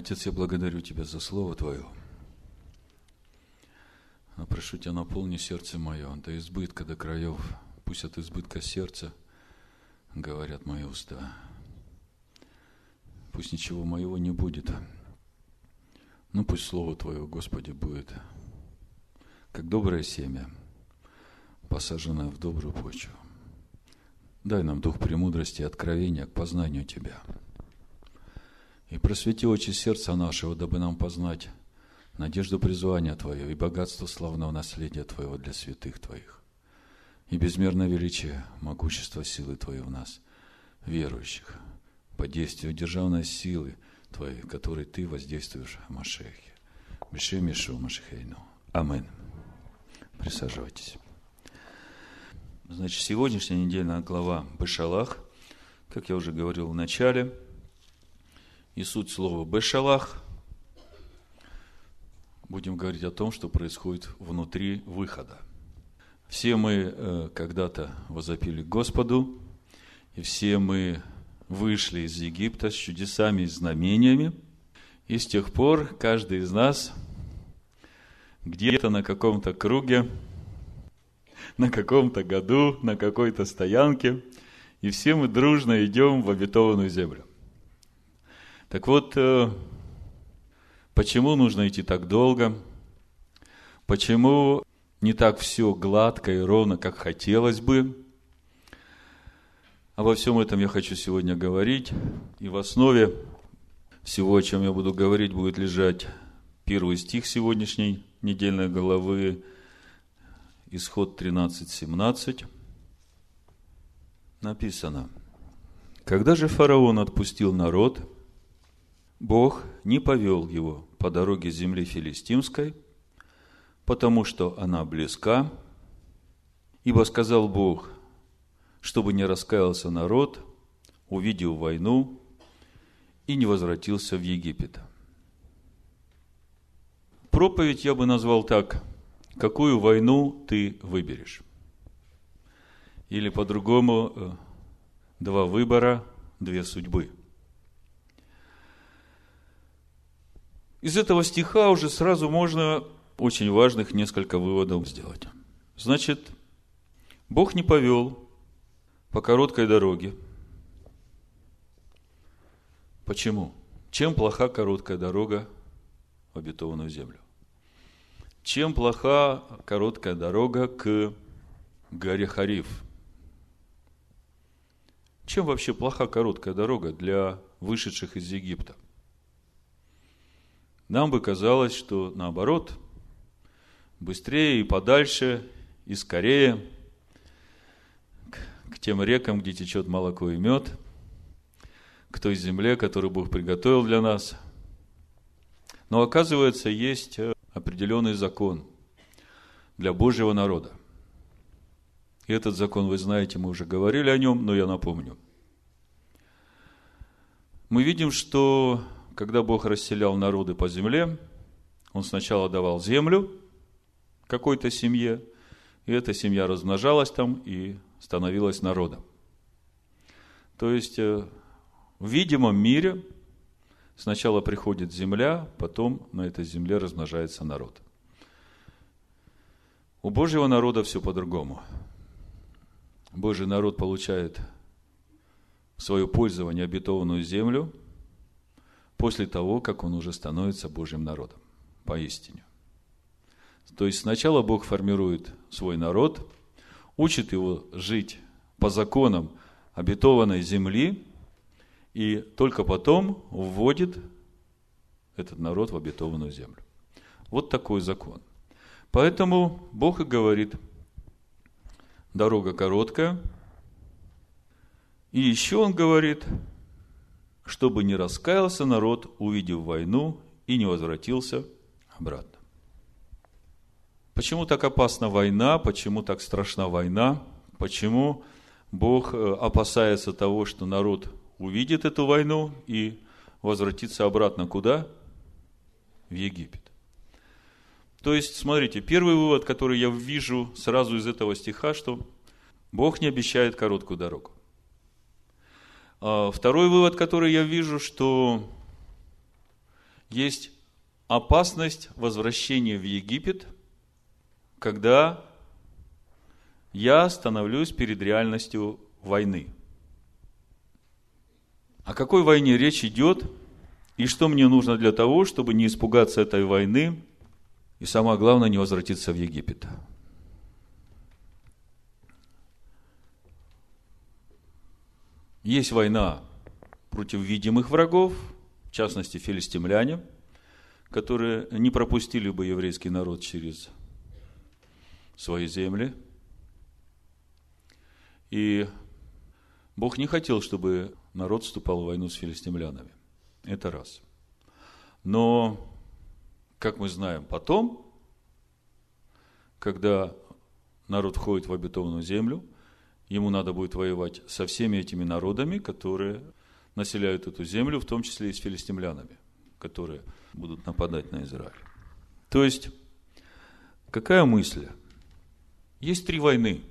Отец, я благодарю Тебя за Слово Твое. А прошу Тебя, наполни сердце мое до избытка, до краев. Пусть от избытка сердца говорят мои уста. Пусть ничего моего не будет. Ну, пусть Слово Твое, Господи, будет как доброе семя, посаженное в добрую почву. Дай нам дух премудрости и откровения к познанию Тебя. И просвети очи сердца нашего, дабы нам познать надежду призвания Твое и богатство славного наследия Твоего для святых Твоих, и безмерное величие, могущество силы Твоей в нас, верующих, по действию державной силы Твоей, которой Ты воздействуешь в Машехе. Бешем Ишу Машехейну. Амин. Присаживайтесь. Значит, сегодняшняя недельная глава Бешалах, как я уже говорил в начале, и суть слова Бешалах, будем говорить о том, что происходит внутри выхода. Все мы э, когда-то возопили Господу, и все мы вышли из Египта с чудесами и знамениями, и с тех пор каждый из нас где-то на каком-то круге на каком-то году, на какой-то стоянке, и все мы дружно идем в обетованную землю. Так вот, э, почему нужно идти так долго? Почему не так все гладко и ровно, как хотелось бы? Обо всем этом я хочу сегодня говорить. И в основе всего, о чем я буду говорить, будет лежать первый стих сегодняшней недельной главы Исход 13.17 написано, «Когда же фараон отпустил народ, Бог не повел его по дороге земли филистимской, потому что она близка, ибо сказал Бог, чтобы не раскаялся народ, увидел войну и не возвратился в Египет. Проповедь я бы назвал так – какую войну ты выберешь. Или по-другому, э, два выбора, две судьбы. Из этого стиха уже сразу можно очень важных несколько выводов сделать. Значит, Бог не повел по короткой дороге. Почему? Чем плоха короткая дорога в обетованную землю? Чем плоха короткая дорога к горе Хариф? Чем вообще плоха короткая дорога для вышедших из Египта? Нам бы казалось, что наоборот, быстрее и подальше, и скорее к тем рекам, где течет молоко и мед, к той земле, которую Бог приготовил для нас. Но оказывается, есть э, определенный закон для Божьего народа. И этот закон, вы знаете, мы уже говорили о нем, но я напомню. Мы видим, что когда Бог расселял народы по земле, Он сначала давал землю какой-то семье, и эта семья размножалась там и становилась народом. То есть, э, в видимом мире – Сначала приходит земля, потом на этой земле размножается народ. У Божьего народа все по-другому. Божий народ получает в свое пользование обетованную землю после того, как он уже становится Божьим народом, поистине. То есть сначала Бог формирует свой народ, учит его жить по законам обетованной земли, и только потом вводит этот народ в обетованную землю. Вот такой закон. Поэтому Бог и говорит, дорога короткая, и еще Он говорит, чтобы не раскаялся народ, увидев войну, и не возвратился обратно. Почему так опасна война? Почему так страшна война? Почему Бог э, опасается того, что народ увидит эту войну и возвратится обратно куда? В Египет. То есть, смотрите, первый вывод, который я вижу сразу из этого стиха, что Бог не обещает короткую дорогу. А второй вывод, который я вижу, что есть опасность возвращения в Египет, когда я становлюсь перед реальностью войны. О какой войне речь идет и что мне нужно для того, чтобы не испугаться этой войны и самое главное, не возвратиться в Египет. Есть война против видимых врагов, в частности, филистимляне, которые не пропустили бы еврейский народ через свои земли. И Бог не хотел, чтобы народ вступал в войну с филистимлянами. Это раз. Но как мы знаем, потом, когда народ входит в обетованную землю, ему надо будет воевать со всеми этими народами, которые населяют эту землю, в том числе и с филистимлянами, которые будут нападать на Израиль. То есть, какая мысль? Есть три войны.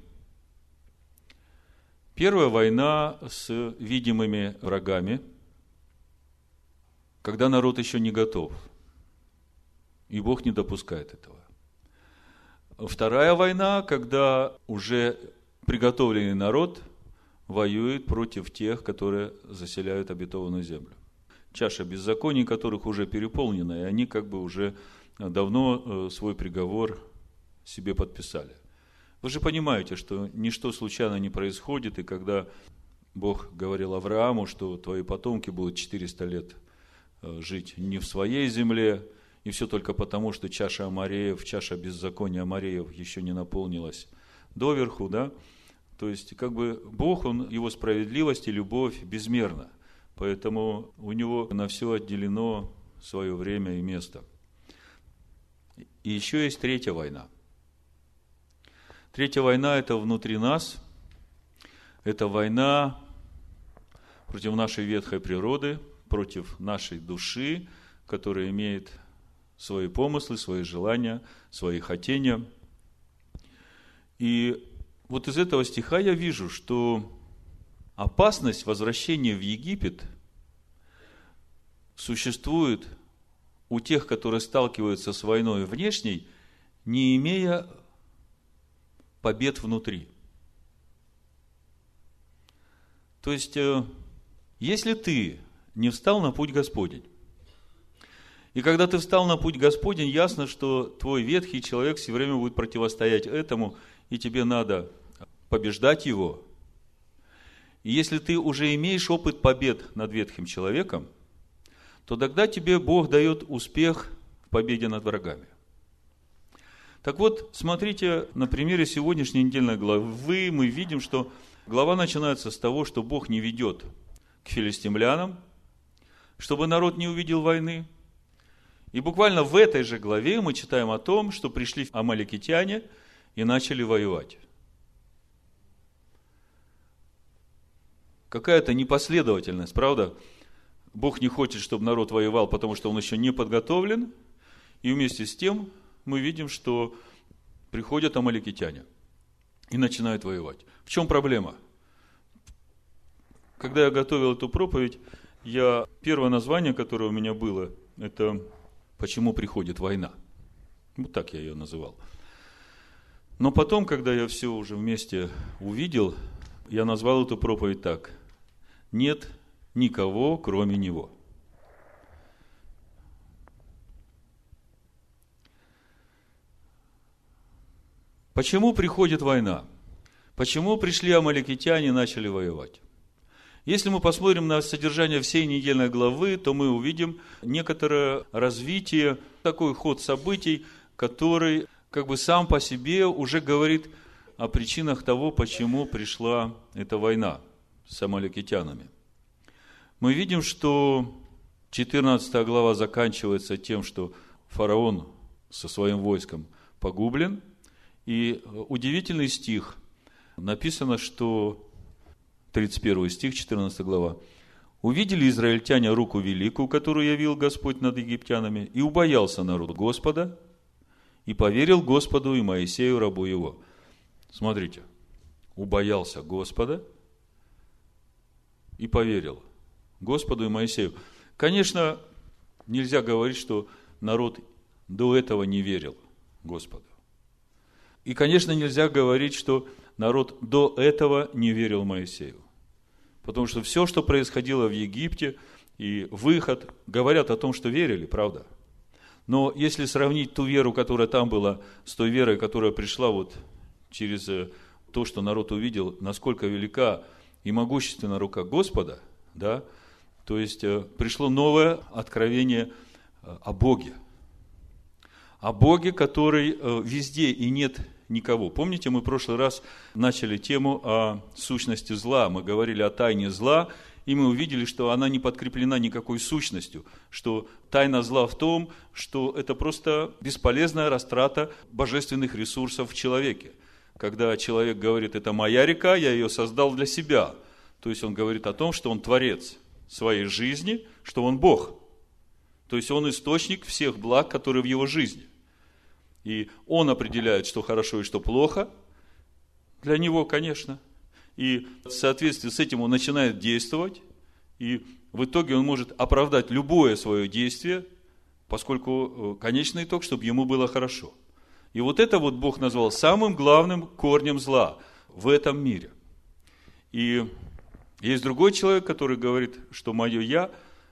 Первая война с видимыми врагами, когда народ еще не готов – и Бог не допускает этого. Вторая война, когда уже приготовленный народ воюет против тех, которые заселяют обетованную землю. Чаша беззаконий, которых уже переполнена, и они как бы уже давно э, свой приговор себе подписали. Вы же понимаете, что ничто случайно не происходит, и когда Бог говорил Аврааму, что твои потомки будут 400 лет э, жить не в своей земле, и все только потому, что чаша Амареев, чаша беззакония Амареев еще не наполнилась доверху, да? То есть, как бы Бог, он, его справедливость и любовь безмерна. Поэтому у него на все отделено свое время и место. И еще есть третья война. Третья война – это внутри нас. Это война против нашей ветхой природы, против нашей души, которая имеет свои помыслы, свои желания, свои хотения. И вот из этого стиха я вижу, что опасность возвращения в Египет существует у тех, которые сталкиваются с войной внешней, не имея побед внутри. То есть, э, если ты не встал на путь Господень, и когда ты встал на путь Господень, ясно, что твой ветхий человек все время будет противостоять этому, и тебе надо побеждать его. И если ты уже имеешь опыт побед над ветхим человеком, то тогда тебе Бог дает успех в победе над врагами. Так вот, смотрите, на примере сегодняшней недельной главы мы видим, что глава начинается с того, что Бог не ведет к филистимлянам, чтобы народ не увидел войны – и буквально в этой же главе мы читаем о том, что пришли амаликитяне и начали воевать. Какая-то непоследовательность, правда? Бог не хочет, чтобы народ воевал, потому что он еще не подготовлен. И вместе с тем мы видим, что приходят амаликитяне и начинают воевать. В чем проблема? Когда я готовил эту проповедь, я первое название, которое у меня было, это почему приходит война. Вот так я ее называл. Но потом, когда я все уже вместе увидел, я назвал эту проповедь так. Нет никого, кроме Него. Почему приходит война? Почему пришли амаликитяне и начали воевать? Если мы посмотрим на содержание всей недельной главы, то мы увидим некоторое развитие, такой ход событий, который как бы сам по себе уже говорит о причинах того, почему пришла эта война с амаликитянами. Мы видим, что 14 глава заканчивается тем, что фараон со своим войском погублен. И удивительный стих. Написано, что 31 стих, 14 глава. «Увидели израильтяне руку великую, которую явил Господь над египтянами, и убоялся народ Господа, и поверил Господу и Моисею, рабу его». Смотрите, убоялся Господа и поверил Господу и Моисею. Конечно, нельзя говорить, что народ до этого не верил Господу. И, конечно, нельзя говорить, что народ до этого не верил Моисею. Потому что все, что происходило в Египте, и выход, говорят о том, что верили, правда? Но если сравнить ту веру, которая там была, с той верой, которая пришла вот через э, то, что народ увидел, насколько велика и могущественна рука Господа, да, то есть э, пришло новое откровение э, о Боге. О Боге, который везде и нет никого. Помните, мы в прошлый раз начали тему о сущности зла. Мы говорили о тайне зла, и мы увидели, что она не подкреплена никакой сущностью, что тайна зла в том, что это просто бесполезная растрата божественных ресурсов в человеке. Когда человек говорит, это моя река, я ее создал для себя. То есть он говорит о том, что он творец своей жизни, что он Бог. То есть он источник всех благ, которые в его жизни. И он определяет, что хорошо и что плохо. Для него, конечно. И в соответствии с этим он начинает действовать. И в итоге он может оправдать любое свое действие, поскольку э, конечный итог, чтобы ему было хорошо. И вот это вот Бог назвал самым главным корнем зла в этом мире. И есть другой человек, который говорит, что мое «я»,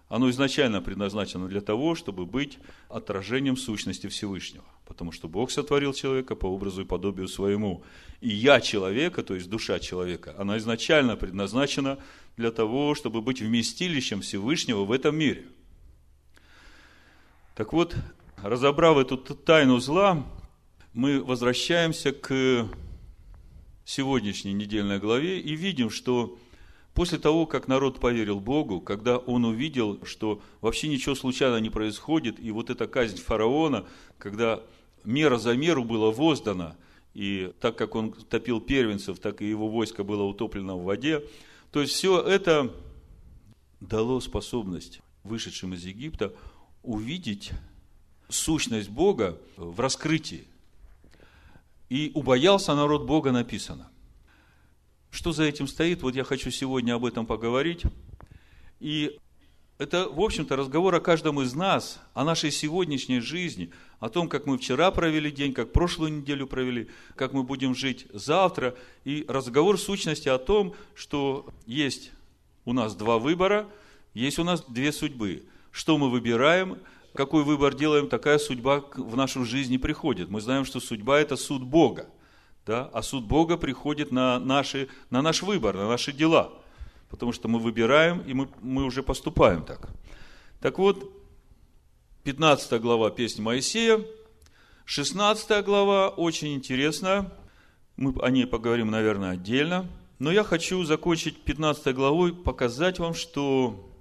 оно изначально предназначено для того, чтобы быть отражением сущности Всевышнего потому что Бог сотворил человека по образу и подобию своему. И я человека, то есть душа человека, она изначально предназначена для того, чтобы быть вместилищем Всевышнего в этом мире. Так вот, разобрав эту тайну зла, мы возвращаемся к сегодняшней недельной главе и видим, что после того, как народ поверил Богу, когда он увидел, что вообще ничего случайно не происходит, и вот эта казнь фараона, когда мера за меру было воздано, и так как он топил первенцев, так и его войско было утоплено в воде. То есть все это дало способность вышедшим из Египта увидеть сущность Бога в раскрытии. И убоялся народ Бога написано. Что за этим стоит? Вот я хочу сегодня об этом поговорить. И это, в общем-то, разговор о каждом из нас, о нашей сегодняшней жизни, о том, как мы вчера провели день, как прошлую неделю провели, как мы будем жить завтра. И разговор в сущности о том, что есть у нас два выбора, есть у нас две судьбы. Что мы выбираем, какой выбор делаем, такая судьба в нашу жизнь приходит. Мы знаем, что судьба – это суд Бога. Да? А суд Бога приходит на, наши, на наш выбор, на наши дела – потому что мы выбираем, и мы, мы уже поступаем так. Так вот, 15 глава песни Моисея, 16 глава очень интересная, мы о ней поговорим, наверное, отдельно, но я хочу закончить 15 главой, показать вам, что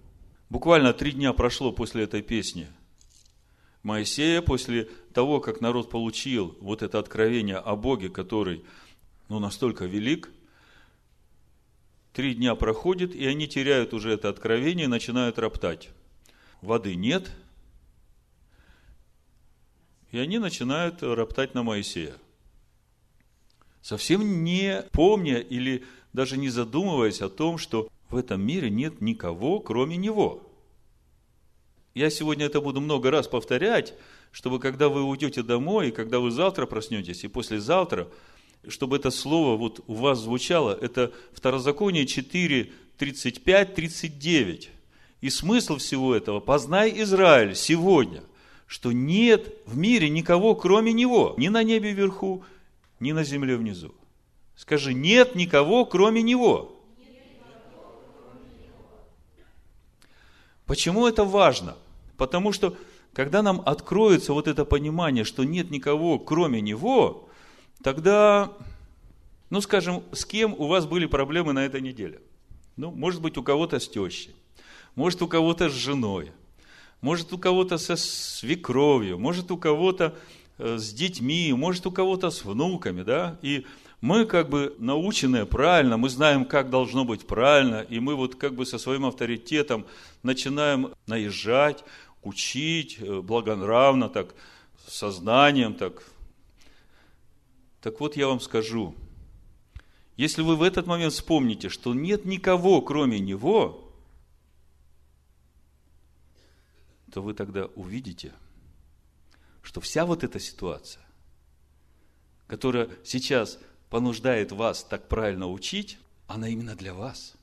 буквально три дня прошло после этой песни Моисея, после того, как народ получил вот это откровение о Боге, который ну, настолько велик, Три дня проходит, и они теряют уже это откровение и начинают роптать. Воды нет, и они начинают роптать на Моисея. Совсем не помня или даже не задумываясь о том, что в этом мире нет никого, кроме него. Я сегодня это буду много раз повторять, чтобы когда вы уйдете домой, и когда вы завтра проснетесь, и послезавтра – чтобы это слово вот у вас звучало, это Второзаконие 4, 35, 39. И смысл всего этого, познай Израиль сегодня, что нет в мире никого, кроме Него, ни на небе вверху, ни на земле внизу. Скажи, нет никого, кроме Него. Почему это важно? Потому что, когда нам откроется вот это понимание, что нет никого, кроме Него, Тогда, ну скажем, с кем у вас были проблемы на этой неделе? Ну, может быть, у кого-то с тещей, может, у кого-то с женой, может, у кого-то со свекровью, может, у кого-то э, с детьми, может, у кого-то с внуками, да? И мы как бы наученные правильно, мы знаем, как должно быть правильно, и мы вот как бы со своим авторитетом начинаем наезжать, учить э, благонравно, так, сознанием, так, так вот я вам скажу, если вы в этот момент вспомните, что нет никого, кроме Него, то вы тогда увидите, что вся вот эта ситуация, которая сейчас понуждает вас так правильно учить, она именно для вас.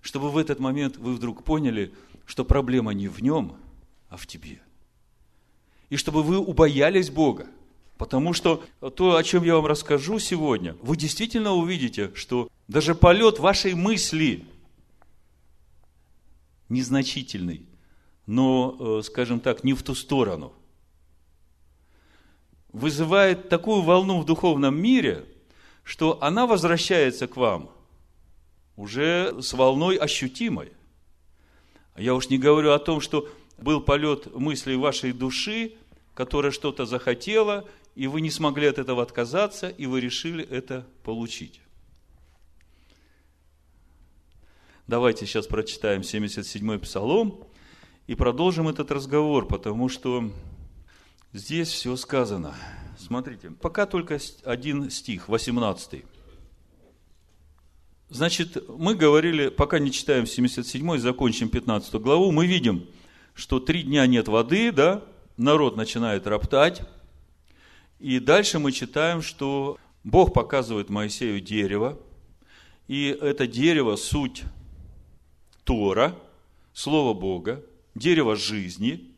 Чтобы в этот момент вы вдруг поняли, что проблема не в нем, а в тебе. И чтобы вы убоялись Бога. Потому что то, о чем я вам расскажу сегодня, вы действительно увидите, что даже полет вашей мысли незначительный, но, э, скажем так, не в ту сторону, вызывает такую волну в духовном мире, что она возвращается к вам уже с волной ощутимой. Я уж не говорю о том, что был полет мыслей вашей души, которая что-то захотела, и вы не смогли от этого отказаться, и вы решили это получить. Давайте сейчас прочитаем 77-й псалом и продолжим этот разговор, потому что здесь все сказано. Смотрите, пока только один стих, 18. Значит, мы говорили, пока не читаем 77-й, закончим 15 главу, мы видим, что три дня нет воды, да, народ начинает роптать, и дальше мы читаем, что Бог показывает Моисею дерево, и это дерево – суть Тора, Слово Бога, дерево жизни,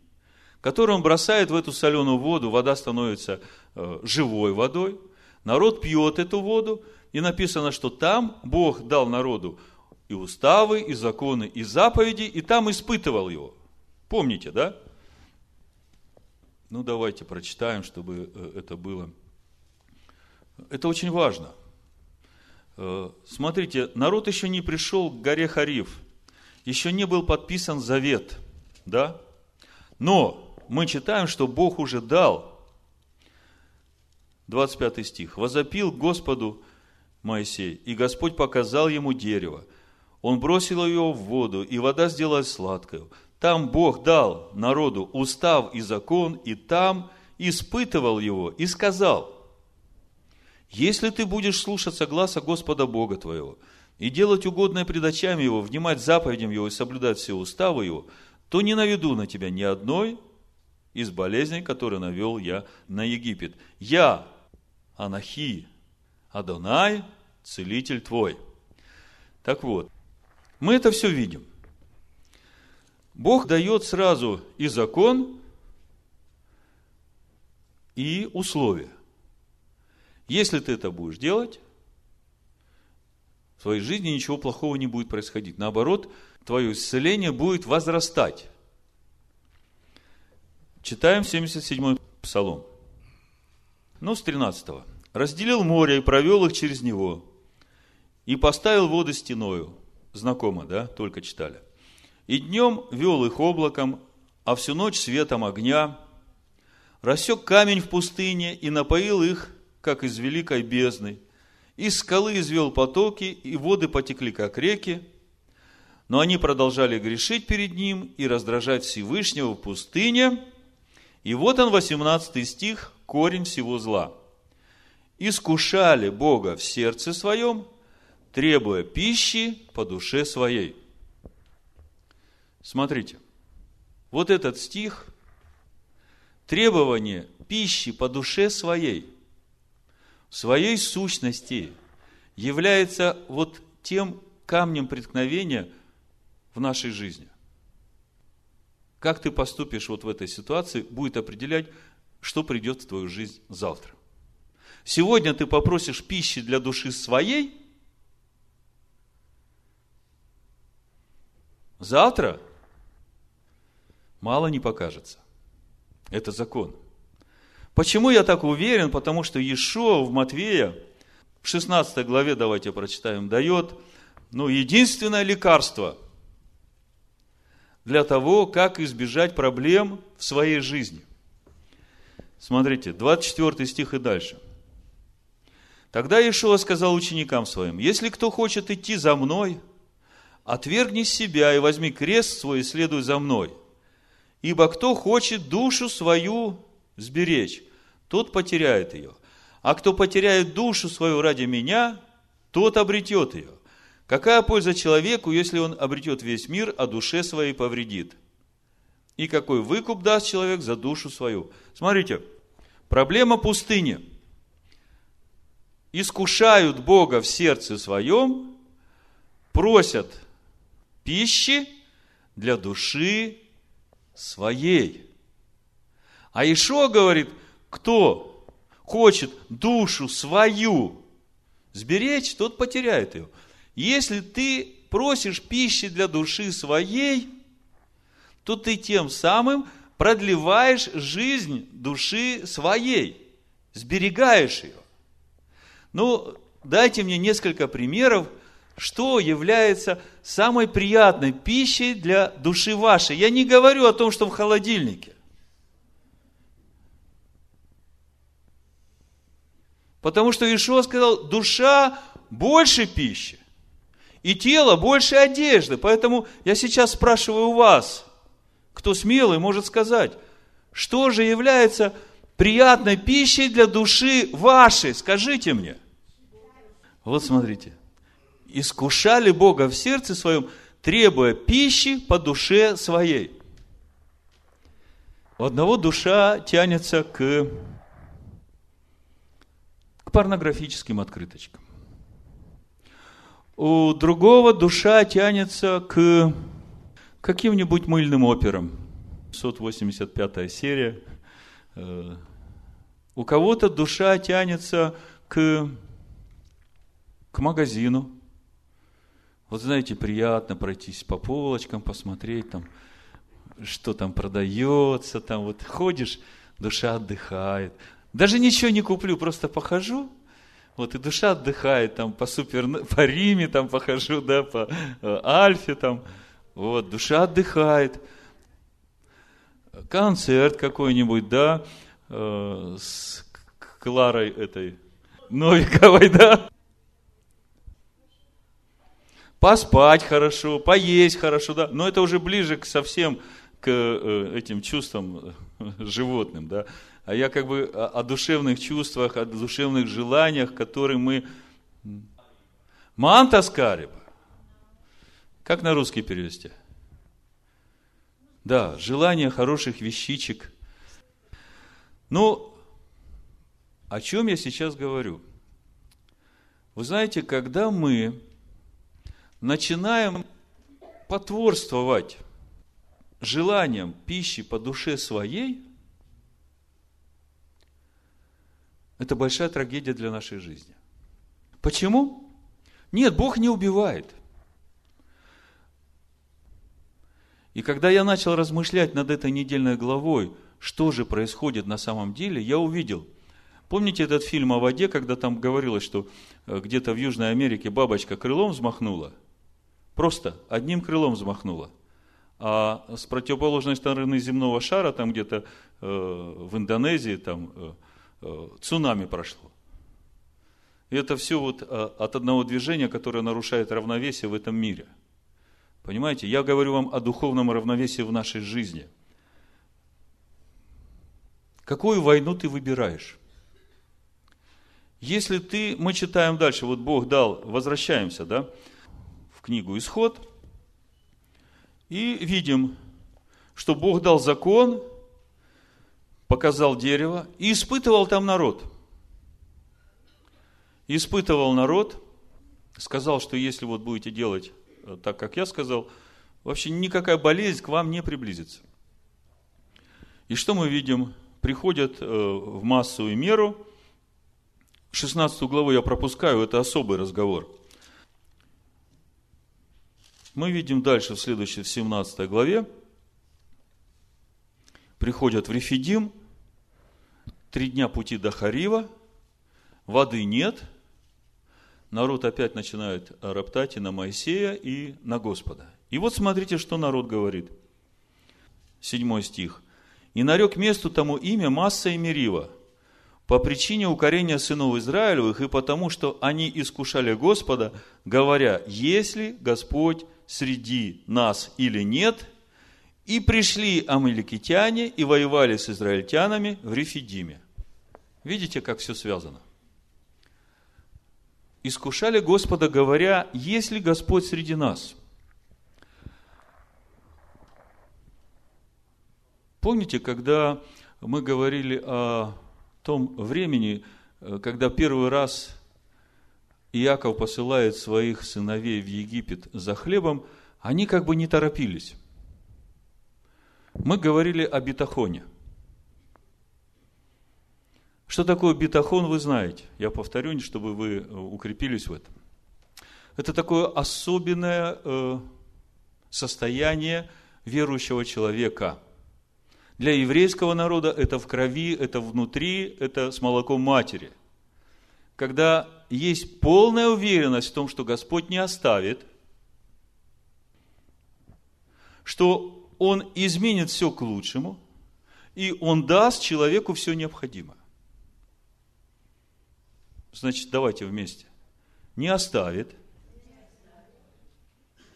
которое он бросает в эту соленую воду, вода становится э, живой водой, народ пьет эту воду, и написано, что там Бог дал народу и уставы, и законы, и заповеди, и там испытывал его. Помните, да? Ну, давайте прочитаем, чтобы э, это было. Это очень важно. Э, смотрите, народ еще не пришел к горе Хариф – еще не был подписан завет, да? Но мы читаем, что Бог уже дал, 25 стих, «Возопил Господу Моисей, и Господь показал ему дерево. Он бросил его в воду, и вода сделалась сладкой. Там Бог дал народу устав и закон, и там испытывал его, и сказал, если ты будешь слушаться гласа Господа Бога твоего – и делать угодное пред очами его, внимать заповедям его и соблюдать все уставы его, то не наведу на тебя ни одной из болезней, которые навел я на Египет. Я, Анахи, Адонай, целитель твой. Так вот, мы это все видим. Бог дает сразу и закон, и условия. Если ты это будешь делать, в твоей жизни ничего плохого не будет происходить. Наоборот, твое исцеление будет возрастать. Читаем 77-й псалом. Ну, с 13 -го. «Разделил море и провел их через него, и поставил воды стеною». Знакомо, да? Только читали. «И днем вел их облаком, а всю ночь светом огня, рассек камень в пустыне и напоил их, как из великой бездны, из скалы извел потоки, и воды потекли, как реки. Но они продолжали грешить перед ним и раздражать Всевышнего в пустыне. И вот он, 18 стих, корень всего зла. Искушали Бога в сердце своем, требуя пищи по душе своей. Смотрите, вот этот стих, требование пищи по душе своей – своей сущности является вот тем камнем преткновения в нашей жизни. Как ты поступишь вот в этой ситуации, будет определять, что придет в твою жизнь завтра. Сегодня ты попросишь пищи для души своей, завтра мало не покажется. Это закон. Почему я так уверен? Потому что Иешуа в Матвея, в 16 главе, давайте прочитаем, дает ну, единственное лекарство для того, как избежать проблем в своей жизни. Смотрите, 24 стих и дальше. Тогда Иешуа сказал ученикам своим, если кто хочет идти за мной, отвергни себя и возьми крест свой и следуй за мной. Ибо кто хочет душу свою сберечь, тот потеряет ее. А кто потеряет душу свою ради меня, тот обретет ее. Какая польза человеку, если он обретет весь мир, а душе своей повредит? и какой выкуп даст человек за душу свою. Смотрите, проблема пустыни. Искушают Бога в сердце своем, просят пищи для души своей. А Ишо говорит, кто хочет душу свою сберечь, тот потеряет ее. Если ты просишь пищи для души своей, то ты тем самым продлеваешь жизнь души своей, сберегаешь ее. Ну, дайте мне несколько примеров, что является самой приятной пищей для души вашей. Я не говорю о том, что в холодильнике. Потому что Ишуа сказал, душа больше пищи, и тело больше одежды. Поэтому я сейчас спрашиваю у вас, кто смелый, может сказать, что же является приятной пищей для души вашей? Скажите мне. Вот смотрите. Искушали Бога в сердце своем, требуя пищи по душе своей. У одного душа тянется к, к порнографическим открыточкам. У другого душа тянется к каким-нибудь мыльным операм. 685 серия. Э, у кого-то душа тянется к, к магазину. Вот знаете, приятно пройтись по полочкам, посмотреть там, что там продается, там вот ходишь, душа отдыхает. Даже ничего не куплю, просто похожу, вот и душа отдыхает, там по супер, по Риме там похожу, да, по э, Альфе там, вот, душа отдыхает. Концерт какой-нибудь, да, э, с Кларой этой Новиковой, да. Поспать хорошо, поесть хорошо, да. Но это уже ближе к совсем к э, этим чувствам э, животным, да. А я как бы о, душевных чувствах, о душевных желаниях, которые мы... Манта скариба. Как на русский перевести? Да, желание хороших вещичек. Ну, о чем я сейчас говорю? Вы знаете, когда мы начинаем потворствовать желанием пищи по душе своей, это большая трагедия для нашей жизни. Почему? Нет, Бог не убивает – И когда я начал размышлять над этой недельной главой, что же происходит на самом деле, я увидел. Помните этот фильм о воде, когда там говорилось, что э, где-то в Южной Америке бабочка крылом взмахнула? Просто одним крылом взмахнула. А с противоположной стороны земного шара, там где-то э, в Индонезии, там э, э, цунами прошло. И это все вот э, от одного движения, которое нарушает равновесие в этом мире – Понимаете, я говорю вам о духовном равновесии в нашей жизни. Какую войну ты выбираешь? Если ты, мы читаем дальше, вот Бог дал, возвращаемся, да, книгу Исход, и видим, что Бог дал закон, показал дерево и испытывал там народ. Испытывал народ, сказал, что если вот будете делать Э, так как я сказал, вообще никакая болезнь к вам не приблизится. И что мы видим? Приходят э, в массу и меру. 16 главу я пропускаю, это особый разговор. Мы видим дальше в следующей, в 17 главе. Приходят в Рефидим, три дня пути до Харива, воды нет – народ опять начинает роптать и на Моисея, и на Господа. И вот смотрите, что народ говорит. Седьмой стих. «И нарек месту тому имя Масса и Мерива, по причине укорения сынов Израилевых и потому, что они искушали Господа, говоря, если Господь среди нас или нет, и пришли амаликитяне и воевали с израильтянами в Рефидиме». Видите, как все связано? искушали Господа, говоря, есть ли Господь среди нас? Помните, когда мы говорили о том времени, э, когда первый раз Иаков посылает своих сыновей в Египет за хлебом, они как бы не торопились. Мы говорили о бетахоне. Что такое бетахон, вы знаете. Я повторю, чтобы вы э, укрепились в этом. Это такое особенное э, состояние верующего человека. Для еврейского народа это в крови, это внутри, это с молоком матери. Когда есть полная уверенность в том, что Господь не оставит, что Он изменит все к лучшему, и Он даст человеку все необходимое. Значит, давайте вместе. Не оставит.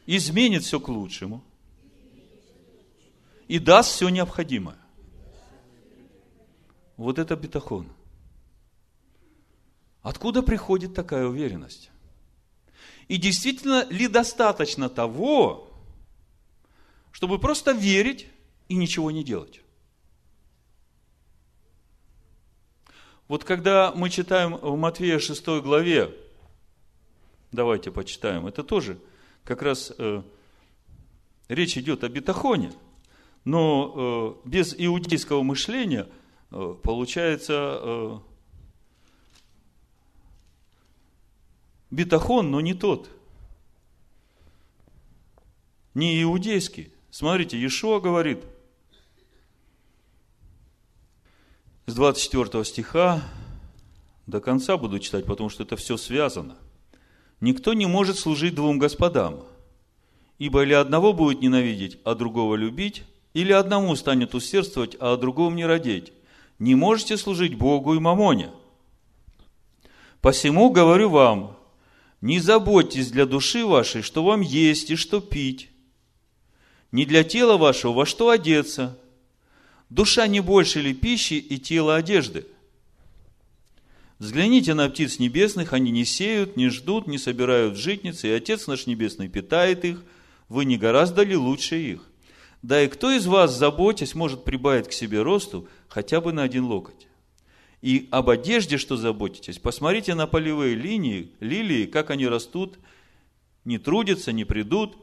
Изменит все к лучшему. И даст все необходимое. Вот это бетахон. Откуда приходит такая уверенность? И действительно ли достаточно того, чтобы просто верить и ничего не делать? Вот когда мы читаем в Матвея 6 главе, давайте почитаем, это тоже как раз э, речь идет о бетахоне, но э, без иудейского мышления э, получается э, бетахон, но не тот. Не иудейский. Смотрите, Иешуа говорит – с 24 стиха до конца буду читать, потому что это все связано. Никто не может служить двум господам, ибо или одного будет ненавидеть, а другого любить, или одному станет усердствовать, а о другом не родить. Не можете служить Богу и Мамоне. Посему говорю вам, не заботьтесь для души вашей, что вам есть и что пить, не для тела вашего, во что одеться – Душа не больше ли пищи и тело одежды? Взгляните на птиц небесных, они не сеют, не ждут, не собирают житницы, и Отец наш Небесный питает их. Вы не гораздо ли лучше их? Да и кто из вас, заботясь, может прибавить к себе росту хотя бы на один локоть? И об одежде, что заботитесь, посмотрите на полевые линии, лилии, как они растут, не трудятся, не придут.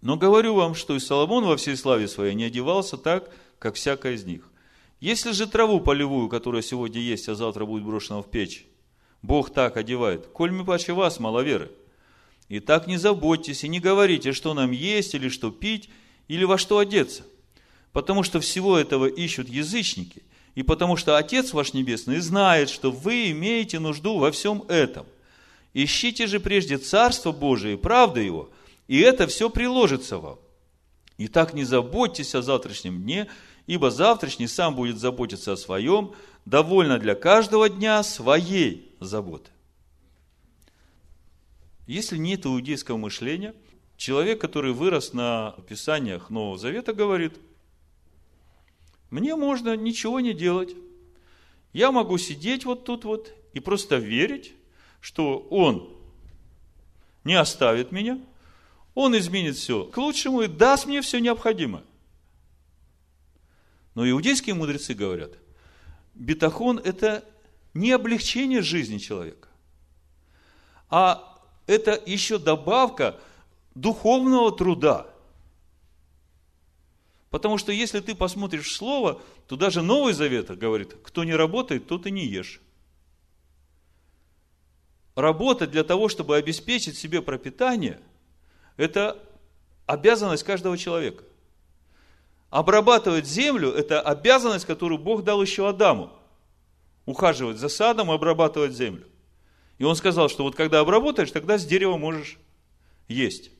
Но говорю вам, что и Соломон во всей славе своей не одевался так, как всякая из них. Если же траву полевую, которая сегодня есть, а завтра будет брошена в печь, Бог так одевает, коль мы паче вас, маловеры. И так не заботьтесь и не говорите, что нам есть или что пить, или во что одеться. Потому что всего этого ищут язычники, и потому что Отец ваш Небесный знает, что вы имеете нужду во всем этом. Ищите же прежде Царство Божие и правды Его, и это все приложится вам. Итак, не заботьтесь о завтрашнем дне, ибо завтрашний сам будет заботиться о своем, довольно для каждого дня своей заботы. Если нет иудейского мышления, человек, который вырос на писаниях Нового Завета, говорит, мне можно ничего не делать. Я могу сидеть вот тут вот и просто верить, что он не оставит меня – он изменит все к лучшему и даст мне все необходимое. Но иудейские мудрецы говорят, бетахон – это не облегчение жизни человека, а это еще добавка духовного труда. Потому что если ты посмотришь Слово, то даже Новый Завет говорит, кто не работает, тот и не ешь. Работать для того, чтобы обеспечить себе пропитание – это обязанность каждого человека. Обрабатывать землю – это обязанность, которую Бог дал еще Адаму. Ухаживать за садом и обрабатывать землю. И он сказал, что вот когда обработаешь, тогда с дерева можешь есть.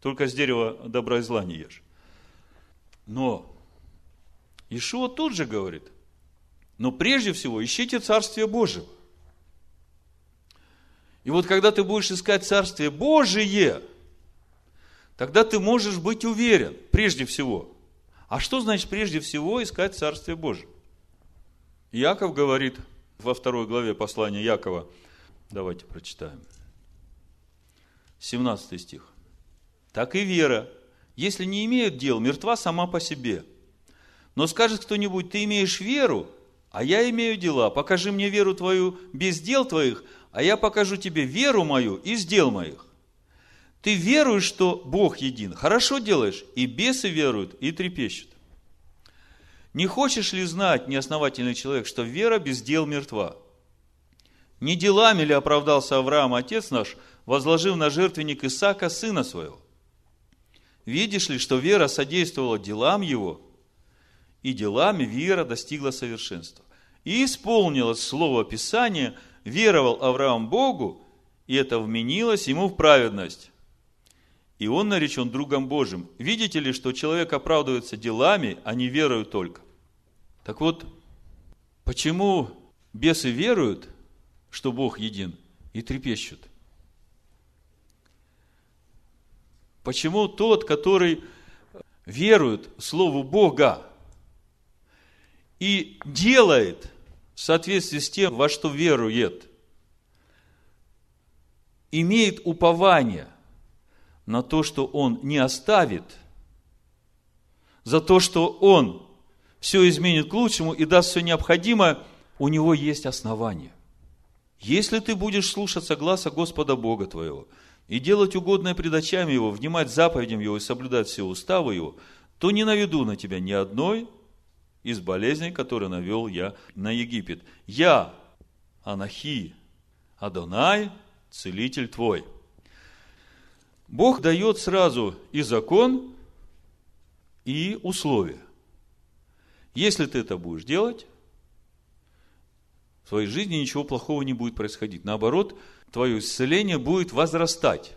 Только с дерева добра и зла не ешь. Но Ишуа тут же говорит, но прежде всего ищите Царствие Божие. И вот когда ты будешь искать Царствие Божие – тогда ты можешь быть уверен, прежде всего. А что значит прежде всего искать Царствие Божие? Яков говорит во второй главе послания Якова, давайте прочитаем, 17 стих. Так и вера, если не имеет дел, мертва сама по себе. Но скажет кто-нибудь, ты имеешь веру, а я имею дела. Покажи мне веру твою без дел твоих, а я покажу тебе веру мою из дел моих. Ты веруешь, что Бог един. Хорошо делаешь. И бесы веруют, и трепещут. Не хочешь ли знать, неосновательный человек, что вера без дел мертва? Не делами ли оправдался Авраам, отец наш, возложив на жертвенник Исаака, сына своего? Видишь ли, что вера содействовала делам его, и делами вера достигла совершенства. И исполнилось слово Писания, веровал Авраам Богу, и это вменилось ему в праведность. И он наречен другом Божьим. Видите ли, что человек оправдывается делами, а не верою только? Так вот, почему бесы веруют, что Бог един, и трепещут? Почему тот, который верует Слову Бога и делает в соответствии с тем, во что верует, имеет упование на то, что он не оставит, за то, что он все изменит к лучшему и даст все необходимое, у него есть основание. Если ты будешь слушаться гласа Господа Бога твоего и делать угодное пред очами Его, внимать заповедям Его и соблюдать все уставы Его, то не наведу на тебя ни одной из болезней, которые навел я на Египет. Я, Анахи, Адонай, целитель твой. Бог дает сразу и закон, и условия. Если ты это будешь делать, в твоей жизни ничего плохого не будет происходить. Наоборот, твое исцеление будет возрастать.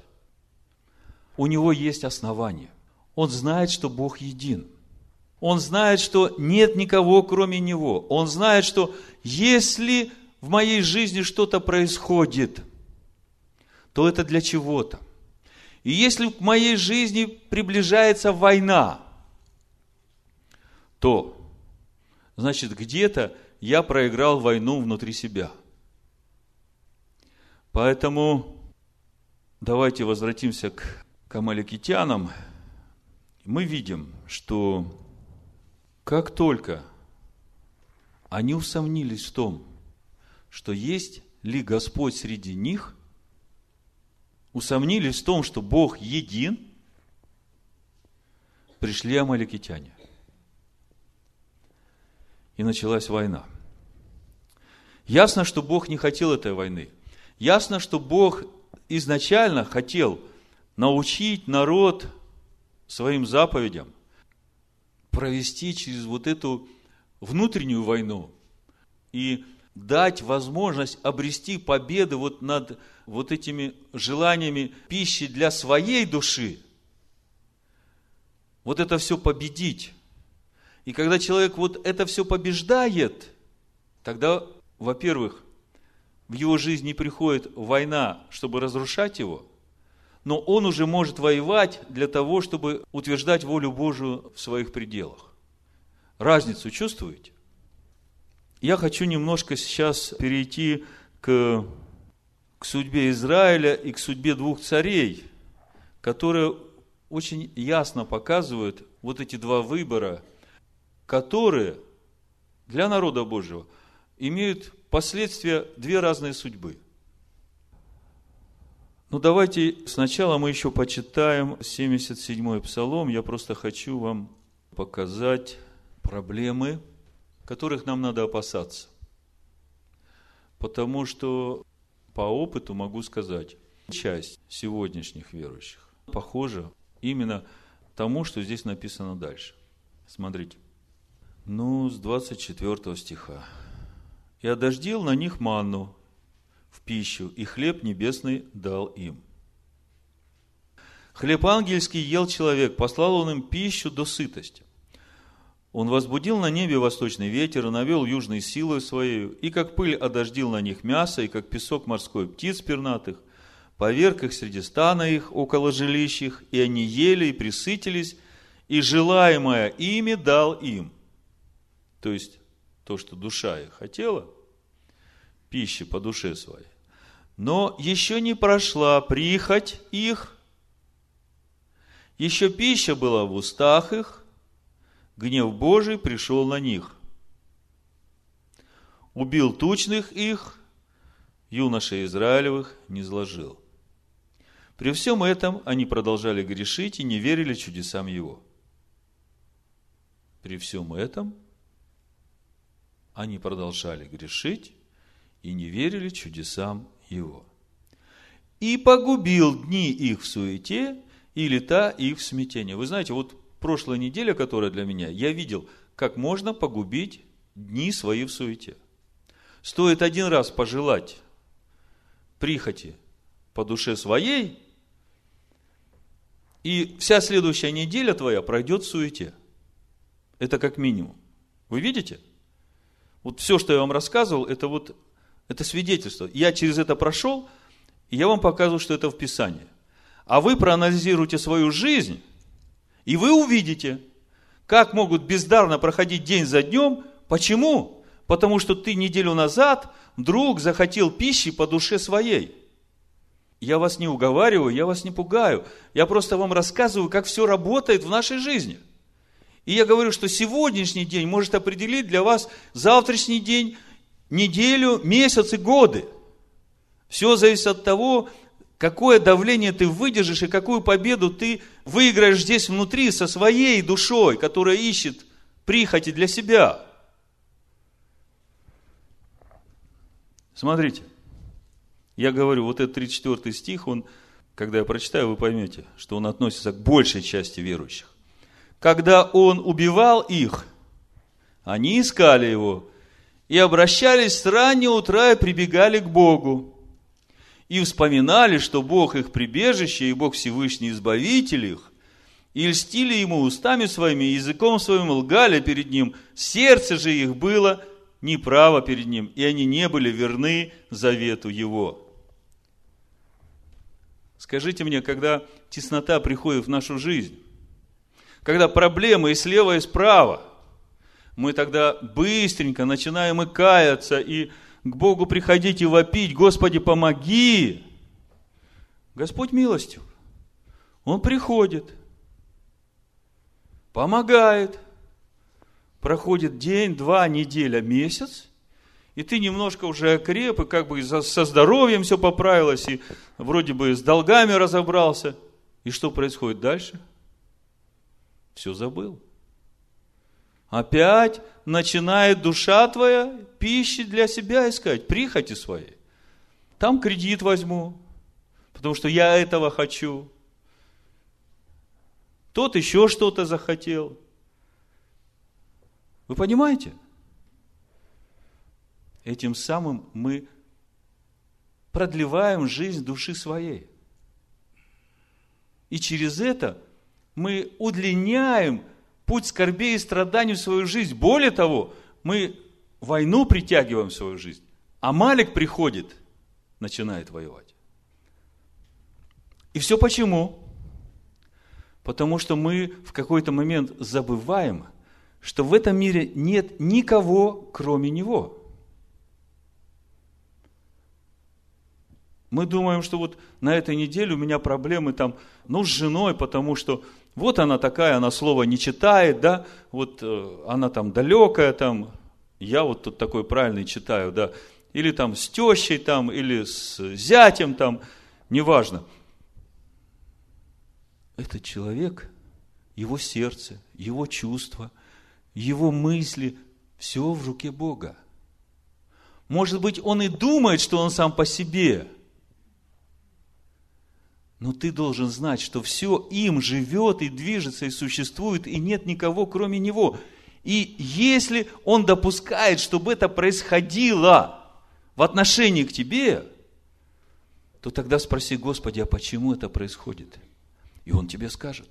У него есть основание. Он знает, что Бог един. Он знает, что нет никого, кроме Него. Он знает, что если в моей жизни что-то происходит, то это для чего-то. И если в моей жизни приближается война, то, значит, где-то я проиграл войну внутри себя. Поэтому давайте возвратимся к, к амаликитянам. Мы видим, что как только они усомнились в том, что есть ли Господь среди них, усомнились в том, что Бог един, пришли амаликитяне. И началась война. Ясно, что Бог не хотел этой войны. Ясно, что Бог изначально хотел научить народ своим заповедям, провести через вот эту внутреннюю войну и дать возможность обрести победу вот над вот этими желаниями пищи для своей души. Вот это все победить. И когда человек вот это все побеждает, тогда, во-первых, в его жизни приходит война, чтобы разрушать его – но он уже может воевать для того, чтобы утверждать волю Божию в своих пределах. Разницу чувствуете? Я хочу немножко сейчас перейти к, к судьбе Израиля и к судьбе двух царей, которые очень ясно показывают вот эти два выбора, которые для народа Божьего имеют последствия две разные судьбы – ну, давайте сначала мы еще почитаем 77-й псалом. Я просто хочу вам показать проблемы, которых нам надо опасаться. Потому что по опыту могу сказать, часть сегодняшних верующих похожа именно тому, что здесь написано дальше. Смотрите. Ну, с 24 стиха. «И одождил на них манну, в пищу, и хлеб небесный дал им. Хлеб ангельский ел человек, послал он им пищу до сытости. Он возбудил на небе восточный ветер и навел южной силой своей, и как пыль одождил на них мясо, и как песок морской птиц пернатых, поверг их среди стана их около жилищ их, и они ели и присытились, и желаемое ими дал им. То есть, то, что душа их хотела, пищи по душе своей. Но еще не прошла прихоть их, еще пища была в устах их, гнев Божий пришел на них. Убил тучных их, юношей Израилевых не сложил. При всем этом они продолжали грешить и не верили чудесам Его. При всем этом они продолжали грешить и не верили чудесам Его. И погубил дни их в суете и лета их в смятении. Вы знаете, вот прошлая неделя, которая для меня, я видел, как можно погубить дни свои в суете. Стоит один раз пожелать прихоти по душе своей, и вся следующая неделя твоя пройдет в суете. Это как минимум. Вы видите? Вот все, что я вам рассказывал, это вот это свидетельство. Я через это прошел, и я вам показываю, что это в Писании. А вы проанализируете свою жизнь, и вы увидите, как могут бездарно проходить день за днем. Почему? Потому что ты неделю назад вдруг захотел пищи по душе своей. Я вас не уговариваю, я вас не пугаю. Я просто вам рассказываю, как все работает в нашей жизни. И я говорю, что сегодняшний день может определить для вас завтрашний день, неделю, месяц и годы. Все зависит от того, какое давление ты выдержишь и какую победу ты выиграешь здесь внутри со своей душой, которая ищет прихоти для себя. Смотрите, я говорю, вот этот 34 стих, он, когда я прочитаю, вы поймете, что он относится к большей части верующих. Когда он убивал их, они искали его и обращались с раннего утра и прибегали к Богу. И вспоминали, что Бог их прибежище и Бог Всевышний Избавитель их, и льстили ему устами своими, языком своим лгали перед ним, сердце же их было неправо перед ним, и они не были верны завету его. Скажите мне, когда теснота приходит в нашу жизнь, когда проблемы и слева, и справа, мы тогда быстренько начинаем и каяться, и к Богу приходить и вопить, Господи, помоги. Господь милостив. Он приходит, помогает. Проходит день, два, неделя, месяц, и ты немножко уже окреп, и как бы со здоровьем все поправилось, и вроде бы с долгами разобрался. И что происходит дальше? Все забыл. Опять начинает душа твоя пищи для себя искать, прихоти своей. Там кредит возьму, потому что я этого хочу. Тот еще что-то захотел. Вы понимаете? Этим самым мы продлеваем жизнь души своей. И через это мы удлиняем путь скорбей и страданий в свою жизнь. Более того, мы войну притягиваем в свою жизнь. А Малик приходит, начинает воевать. И все почему? Потому что мы в какой-то момент забываем, что в этом мире нет никого, кроме Него. Мы думаем, что вот на этой неделе у меня проблемы там, ну, с женой, потому что вот она такая, она слова не читает, да, вот э, она там далекая, там, я вот тут такой правильный читаю, да, или там с тещей там, или с зятем там, неважно. Этот человек, его сердце, его чувства, его мысли, все в руке Бога. Может быть, он и думает, что он сам по себе – но ты должен знать, что все им живет и движется и существует, и нет никого, кроме него. И если он допускает, чтобы это происходило в отношении к тебе, то тогда спроси, Господи, а почему это происходит? И он тебе скажет.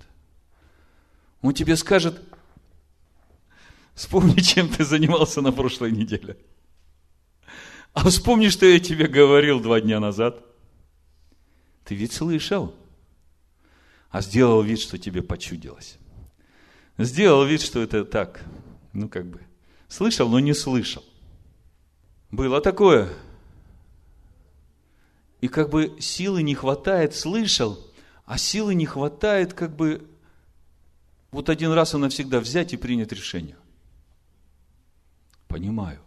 Он тебе скажет, вспомни, чем ты занимался на прошлой неделе. А вспомни, что я тебе говорил два дня назад – ты ведь слышал, а сделал вид, что тебе почудилось. Сделал вид, что это так, ну как бы, слышал, но не слышал. Было такое. И как бы силы не хватает, слышал, а силы не хватает как бы вот один раз и навсегда взять и принять решение. Понимаю.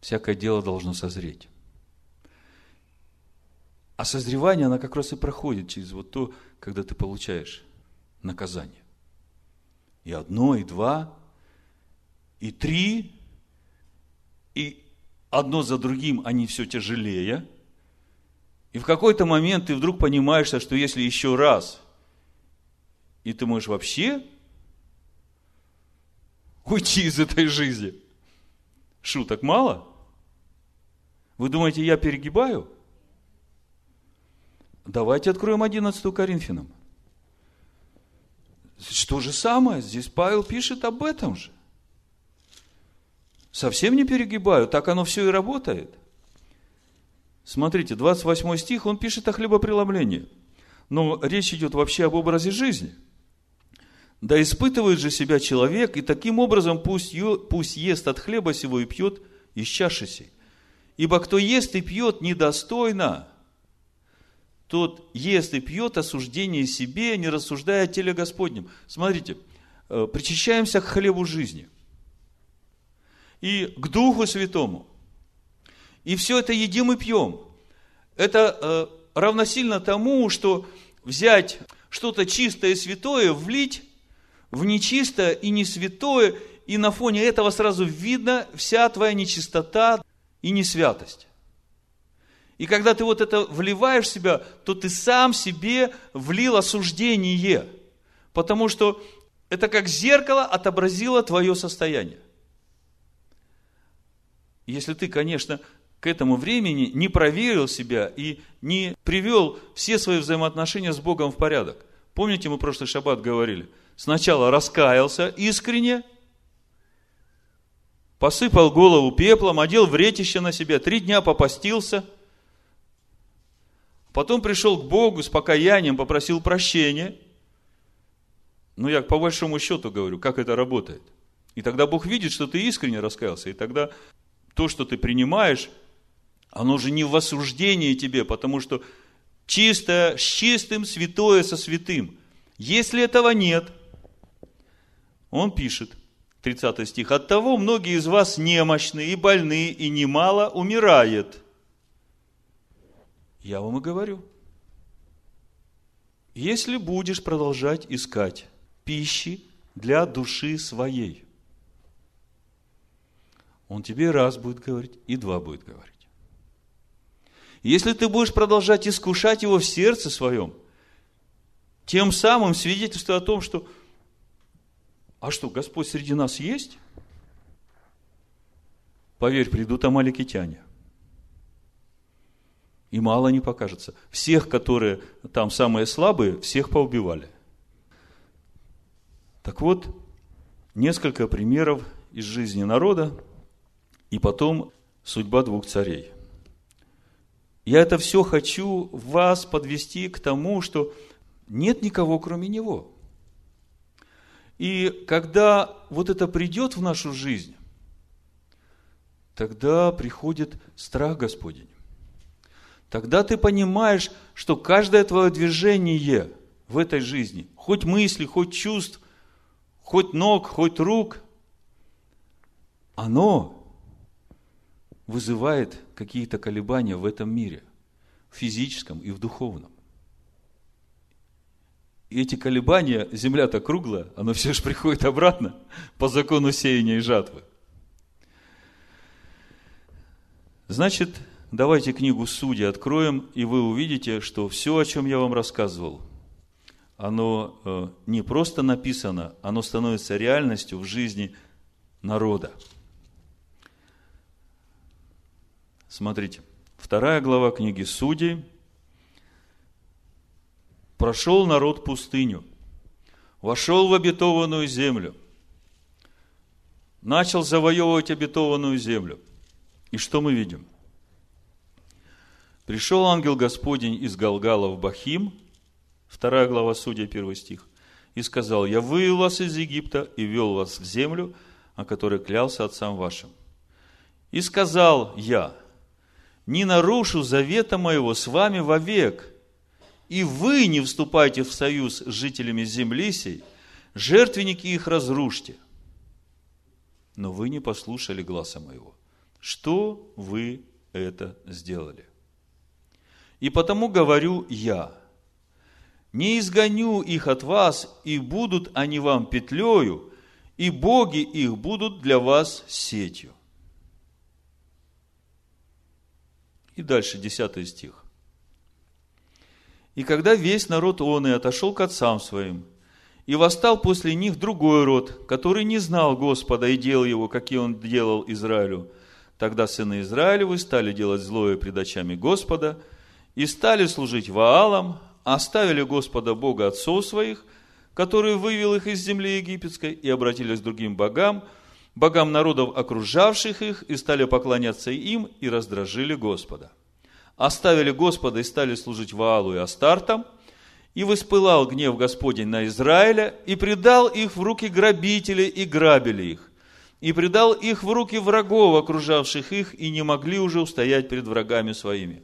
Всякое дело должно созреть. А созревание, оно как раз и проходит через вот то, когда ты получаешь наказание. И одно, и два, и три, и одно за другим они все тяжелее. И в какой-то момент ты вдруг понимаешь, что если еще раз, и ты можешь вообще уйти из этой жизни. Шуток мало? Вы думаете, я перегибаю? Давайте откроем 11 Коринфянам. Что же самое? Здесь Павел пишет об этом же. Совсем не перегибаю, так оно все и работает. Смотрите, 28 стих, он пишет о хлебопреломлении. Но речь идет вообще об образе жизни. Да испытывает же себя человек, и таким образом пусть, пусть ест от хлеба сего и пьет из чаши сей. Ибо кто ест и пьет недостойно, тот ест и пьет осуждение себе, не рассуждая о теле Господнем. Смотрите, э, причащаемся к хлебу жизни и к Духу Святому. И все это едим и пьем. Это э, равносильно тому, что взять что-то чистое и святое, влить в нечистое и не святое, и на фоне этого сразу видно вся твоя нечистота и несвятость. И когда ты вот это вливаешь в себя, то ты сам себе влил осуждение. Потому что это как зеркало отобразило твое состояние. Если ты, конечно, к этому времени не проверил себя и не привел все свои взаимоотношения с Богом в порядок. Помните, мы прошлый шаббат говорили? Сначала раскаялся искренне, посыпал голову пеплом, одел вретище на себя, три дня попастился – Потом пришел к Богу с покаянием, попросил прощения. Ну, я по большому счету говорю, как это работает. И тогда Бог видит, что ты искренне раскаялся. И тогда то, что ты принимаешь, оно же не в осуждении тебе, потому что чистое с чистым, святое со святым. Если этого нет, он пишет, 30 стих, «От того многие из вас немощны и больны, и немало умирает». Я вам и говорю. Если будешь продолжать искать пищи для души своей, он тебе раз будет говорить, и два будет говорить. Если ты будешь продолжать искушать его в сердце своем, тем самым свидетельство о том, что а что, Господь среди нас есть? Поверь, придут амаликитяне – и мало не покажется. Всех, которые там самые слабые, всех поубивали. Так вот, несколько примеров из жизни народа, и потом судьба двух царей. Я это все хочу вас подвести к тому, что нет никого, кроме Него. И когда вот это придет в нашу жизнь, тогда приходит страх Господень. Тогда ты понимаешь, что каждое твое движение в этой жизни, хоть мысли, хоть чувств, хоть ног, хоть рук, оно вызывает какие-то колебания в этом мире, в физическом и в духовном. И эти колебания, земля-то круглая, оно все же приходит обратно по закону сеяния и жатвы. Значит, Давайте книгу Судьи откроем, и вы увидите, что все, о чем я вам рассказывал, оно э, не просто написано, оно становится реальностью в жизни народа. Смотрите, вторая глава книги Судей. Прошел народ пустыню, вошел в обетованную землю, начал завоевывать обетованную землю. И что мы видим? Пришел ангел Господень из Галгала в Бахим, вторая глава Судья, первый стих, и сказал, я вывел вас из Египта и вел вас в землю, о которой клялся отцам вашим. И сказал я, не нарушу завета моего с вами вовек, и вы не вступайте в союз с жителями земли сей, жертвенники их разрушьте. Но вы не послушали гласа моего. Что вы это сделали? И потому говорю я, не изгоню их от вас, и будут они вам петлею, и боги их будут для вас сетью. И дальше, 10 стих. И когда весь народ он и отошел к отцам своим, и восстал после них другой род, который не знал Господа и делал его, какие он делал Израилю, тогда сыны Израилевы стали делать злое пред очами Господа, и стали служить Ваалам, оставили Господа Бога отцов своих, который вывел их из земли египетской, и обратились к другим богам, богам народов, окружавших их, и стали поклоняться им, и раздражили Господа. Оставили Господа и стали служить Ваалу и Астартам, и воспылал гнев Господень на Израиля, и предал их в руки грабителей, и грабили их, и предал их в руки врагов, окружавших их, и не могли уже устоять перед врагами своими.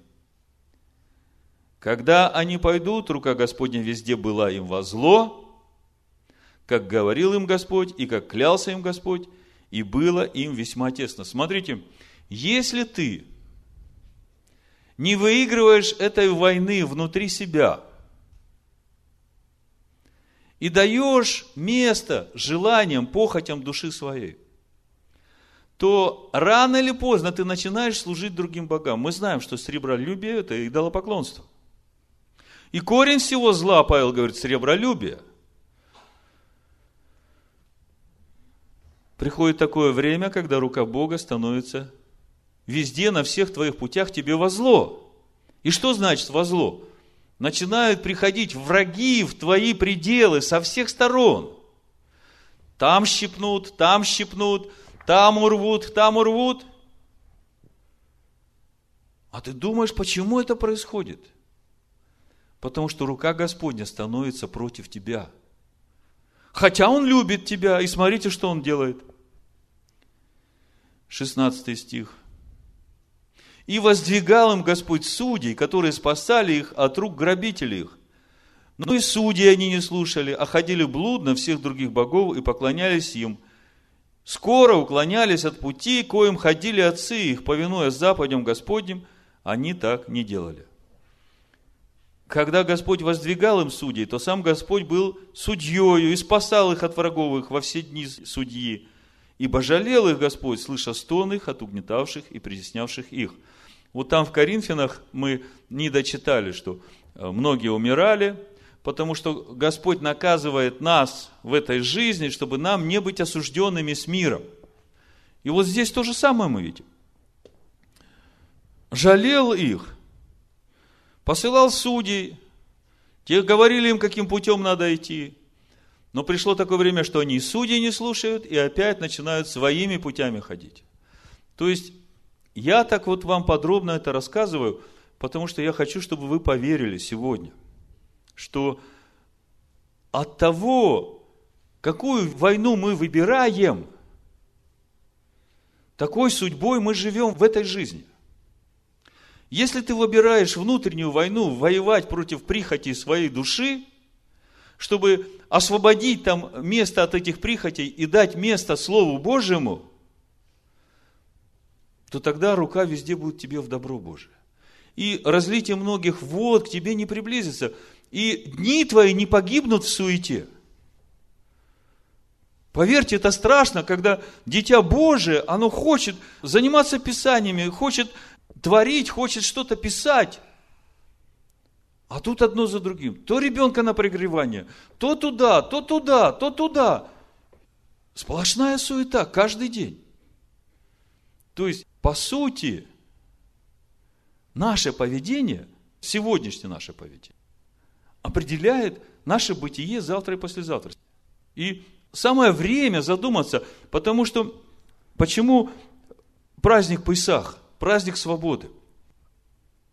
Когда они пойдут, рука Господня везде была им во зло, как говорил им Господь, и как клялся им Господь, и было им весьма тесно. Смотрите, если ты не выигрываешь этой войны внутри себя и даешь место желаниям, похотям души своей, то рано или поздно ты начинаешь служить другим богам. Мы знаем, что сребролюбие – это идолопоклонство. И корень всего зла, Павел говорит, сребролюбие – приходит такое время, когда рука Бога становится везде, на всех твоих путях тебе во зло. И что значит во зло? Начинают приходить враги в твои пределы со всех сторон. Там щипнут, там щипнут, там урвут, там урвут. А ты думаешь, почему это происходит? Потому что рука Господня становится против тебя. Хотя Он любит тебя, и смотрите, что Он делает. 16 стих. «И воздвигал им Господь судей, которые спасали их от рук грабителей их. Но и судьи они не слушали, а ходили блудно всех других богов и поклонялись им. Скоро уклонялись от пути, коим ходили отцы их, повинуя западям Господним, они так не делали. Когда Господь воздвигал им судей, то сам Господь был судьею и спасал их от врагов их во все дни судьи. Ибо жалел их Господь, слыша стон их от угнетавших и притеснявших их. Вот там в Коринфянах мы не дочитали, что э, многие умирали, потому что Господь наказывает нас в этой жизни, чтобы нам не быть осужденными с миром. И вот здесь то же самое мы видим. Жалел их, посылал судей, те говорили им, каким путем надо идти. Но пришло такое время, что они и судьи не слушают, и опять начинают своими путями ходить. То есть, я так вот вам подробно это рассказываю, потому что я хочу, чтобы вы поверили сегодня, что от того, какую войну мы выбираем, такой судьбой мы живем в этой жизни. Если ты выбираешь внутреннюю войну, воевать против прихоти своей души, чтобы освободить там место от этих прихотей и дать место Слову Божьему, то тогда рука везде будет тебе в добро Божие. И разлитие многих вод к тебе не приблизится. И дни твои не погибнут в суете. Поверьте, это страшно, когда дитя Божие, оно хочет заниматься писаниями, хочет творить, хочет что-то писать. А тут одно за другим. То ребенка на прогревание, то туда, то туда, то туда. Сплошная суета каждый день. То есть, по сути, наше поведение, сегодняшнее наше поведение, определяет наше бытие завтра и послезавтра. И самое время задуматься, потому что, почему праздник Песах, праздник свободы?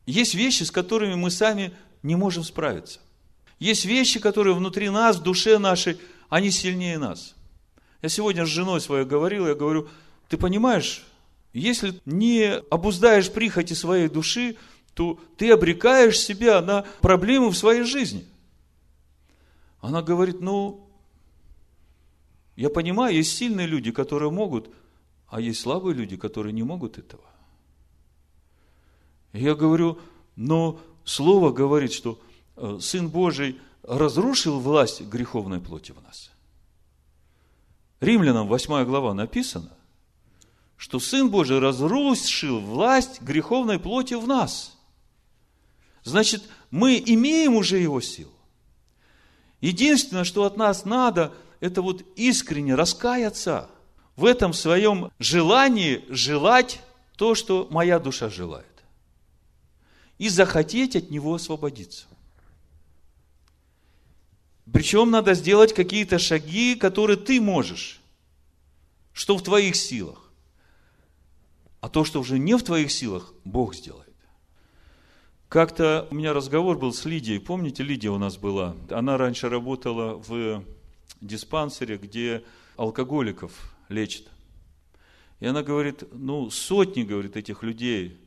Есть вещи, с которыми мы сами не можем справиться. Есть вещи, которые внутри нас, в душе нашей, они сильнее нас. Я сегодня с женой своей говорил, я говорю, ты понимаешь, если не обуздаешь прихоти своей души, то ты обрекаешь себя на проблемы в своей жизни. Она говорит, ну, я понимаю, есть сильные люди, которые могут, а есть слабые люди, которые не могут этого. Я говорю, но Слово говорит, что э, Сын Божий разрушил власть греховной плоти в нас. Римлянам 8 глава написано, что Сын Божий разрушил власть греховной плоти в нас. Значит, мы имеем уже Его силу. Единственное, что от нас надо, это вот искренне раскаяться в этом своем желании желать то, что моя душа желает. И захотеть от него освободиться. Причем надо сделать какие-то шаги, которые ты можешь, что в твоих силах. А то, что уже не в твоих силах, Бог сделает. Как-то у меня разговор был с Лидией. Помните, Лидия у нас была? Она раньше работала в диспансере, где алкоголиков лечат. И она говорит, ну, сотни, говорит, этих людей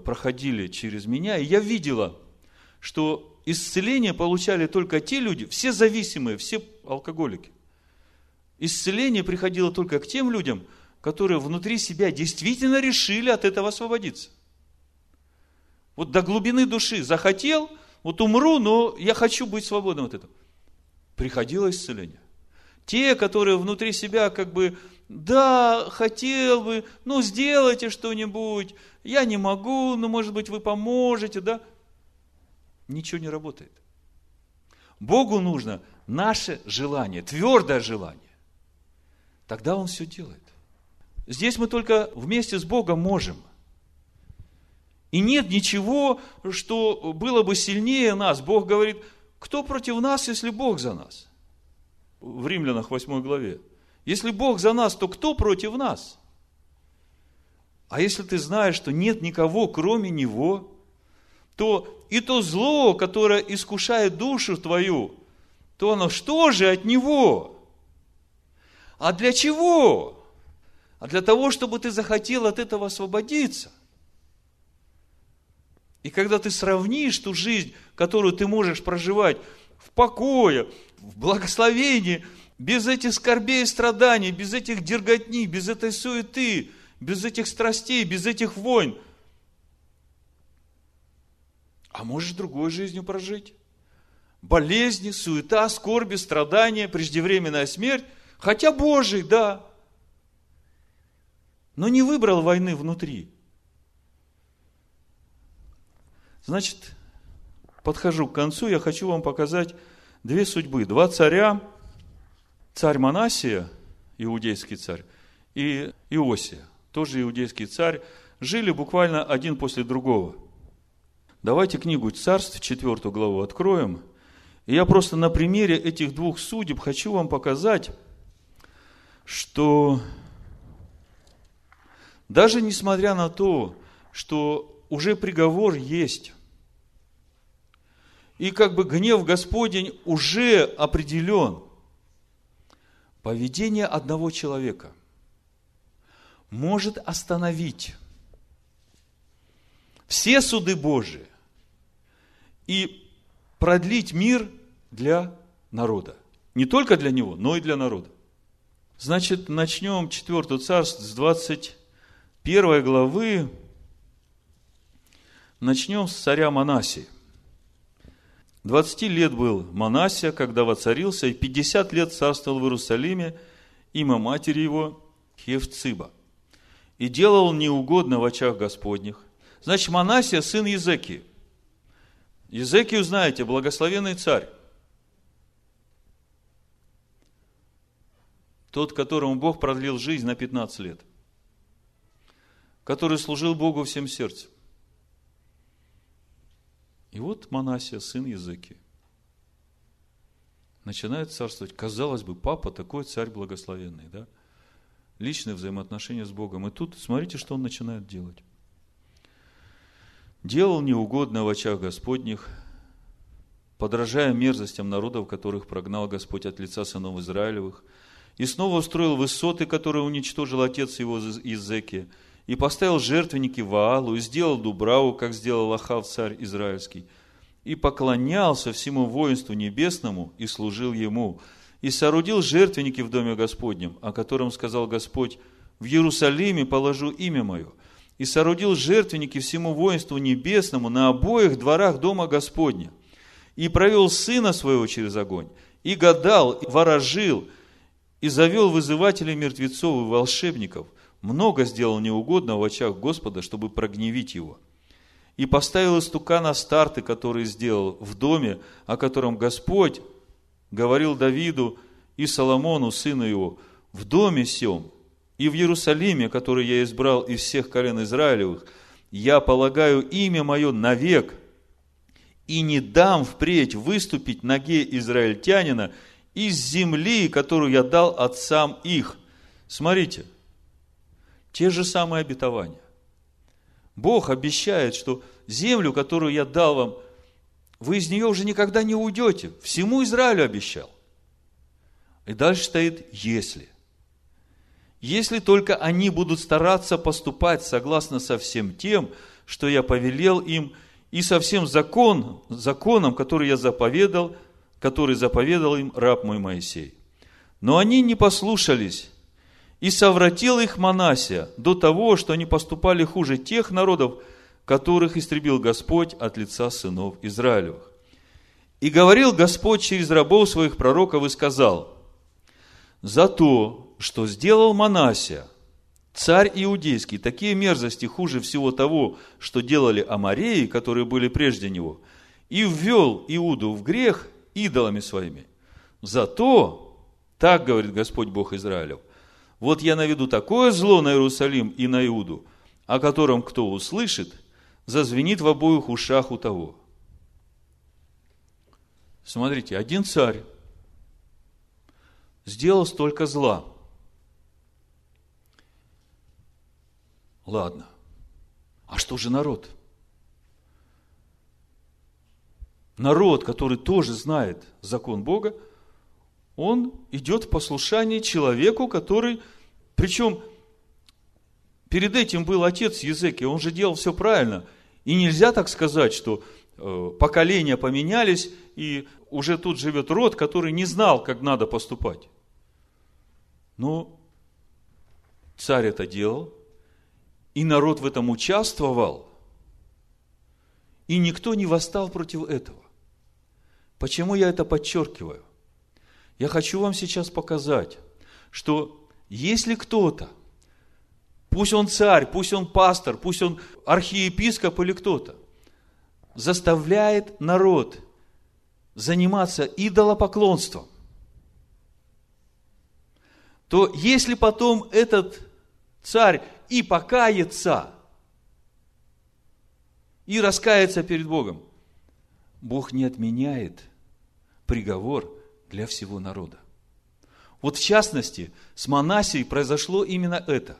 проходили через меня, и я видела, что исцеление получали только те люди, все зависимые, все алкоголики. Исцеление приходило только к тем людям, которые внутри себя действительно решили от этого освободиться. Вот до глубины души захотел, вот умру, но я хочу быть свободным от этого. Приходило исцеление. Те, которые внутри себя как бы, да, хотел бы, ну, сделайте что-нибудь, я не могу, но, может быть, вы поможете, да? Ничего не работает. Богу нужно наше желание, твердое желание. Тогда Он все делает. Здесь мы только вместе с Богом можем. И нет ничего, что было бы сильнее нас. Бог говорит, кто против нас, если Бог за нас? В Римлянах 8 главе. Если Бог за нас, то кто против нас? А если ты знаешь, что нет никого, кроме Него, то и то зло, которое искушает душу твою, то оно что же от Него? А для чего? а для того, чтобы ты захотел от этого освободиться. И когда ты сравнишь ту жизнь, которую ты можешь проживать в покое, в благословении, без этих скорбей и страданий, без этих дерготней, без этой суеты, без этих страстей, без этих войн, а можешь другой жизнью прожить. Болезни, суета, скорби, страдания, преждевременная смерть, хотя Божий, да, но не выбрал войны внутри. Значит, подхожу к концу, я хочу вам показать две судьбы. Два царя, царь Манасия, иудейский царь, и Иосия, тоже иудейский царь, жили буквально один после другого. Давайте книгу царств, четвертую главу откроем. И я просто на примере этих двух судеб хочу вам показать, что даже несмотря на то, что уже приговор есть, и как бы гнев Господень уже определен, поведение одного человека может остановить все суды Божии и продлить мир для народа. Не только для него, но и для народа. Значит, начнем 4 царство с 20 первой главы начнем с царя Манасии. 20 лет был Манасия, когда воцарился, и 50 лет царствовал в Иерусалиме, имя матери его Хевциба. И делал неугодно в очах Господних. Значит, Манасия сын Езекии. Езекию, знаете, благословенный царь. Тот, которому Бог продлил жизнь на 15 лет – который служил Богу всем сердцем. И вот Манасия, сын Языки, начинает царствовать. Казалось бы, папа такой царь благословенный, да? Личные взаимоотношения с Богом. И тут смотрите, что он начинает делать. Делал неугодно в очах Господних, подражая мерзостям народов, которых прогнал Господь от лица сынов Израилевых, и снова устроил высоты, которые уничтожил отец его из Зеки, и поставил жертвенники Ваалу, и сделал Дубраву, как сделал Ахав, царь израильский, и поклонялся всему воинству небесному, и служил ему, и соорудил жертвенники в доме Господнем, о котором сказал Господь, в Иерусалиме положу имя мое, и соорудил жертвенники всему воинству небесному на обоих дворах дома Господня, и провел сына своего через огонь, и гадал, и ворожил, и завел вызывателей мертвецов и волшебников – много сделал неугодно в очах Господа, чтобы прогневить его. И поставил истукана старты, который сделал в доме, о котором Господь говорил Давиду и Соломону, сыну его, в доме сем и в Иерусалиме, который я избрал из всех колен Израилевых, я полагаю имя мое навек, и не дам впредь выступить ноге израильтянина из земли, которую я дал отцам их. Смотрите, те же самые обетования. Бог обещает, что землю, которую я дал вам, вы из нее уже никогда не уйдете. Всему Израилю обещал. И дальше стоит «если». Если только они будут стараться поступать согласно со всем тем, что я повелел им, и со всем закон, законом, который я заповедал, который заповедал им раб мой Моисей. Но они не послушались и совратил их Манасия до того, что они поступали хуже тех народов, которых истребил Господь от лица сынов Израилевых. И говорил Господь через рабов своих пророков и сказал, «За то, что сделал Манасия, царь иудейский, такие мерзости хуже всего того, что делали амареи, которые были прежде него, и ввел Иуду в грех идолами своими. За то, так говорит Господь Бог Израилев, вот я наведу такое зло на Иерусалим и на Иуду, о котором кто услышит, зазвенит в обоих ушах у того. Смотрите, один царь сделал столько зла. Ладно. А что же народ? Народ, который тоже знает закон Бога, он идет в послушание человеку, который, причем перед этим был отец Языки, он же делал все правильно. И нельзя так сказать, что э, поколения поменялись, и уже тут живет род, который не знал, как надо поступать. Но царь это делал, и народ в этом участвовал, и никто не восстал против этого. Почему я это подчеркиваю? Я хочу вам сейчас показать, что если кто-то, пусть он царь, пусть он пастор, пусть он архиепископ или кто-то, заставляет народ заниматься идолопоклонством, то если потом этот царь и покается, и раскается перед Богом, Бог не отменяет приговор для всего народа. Вот в частности, с Манасией произошло именно это.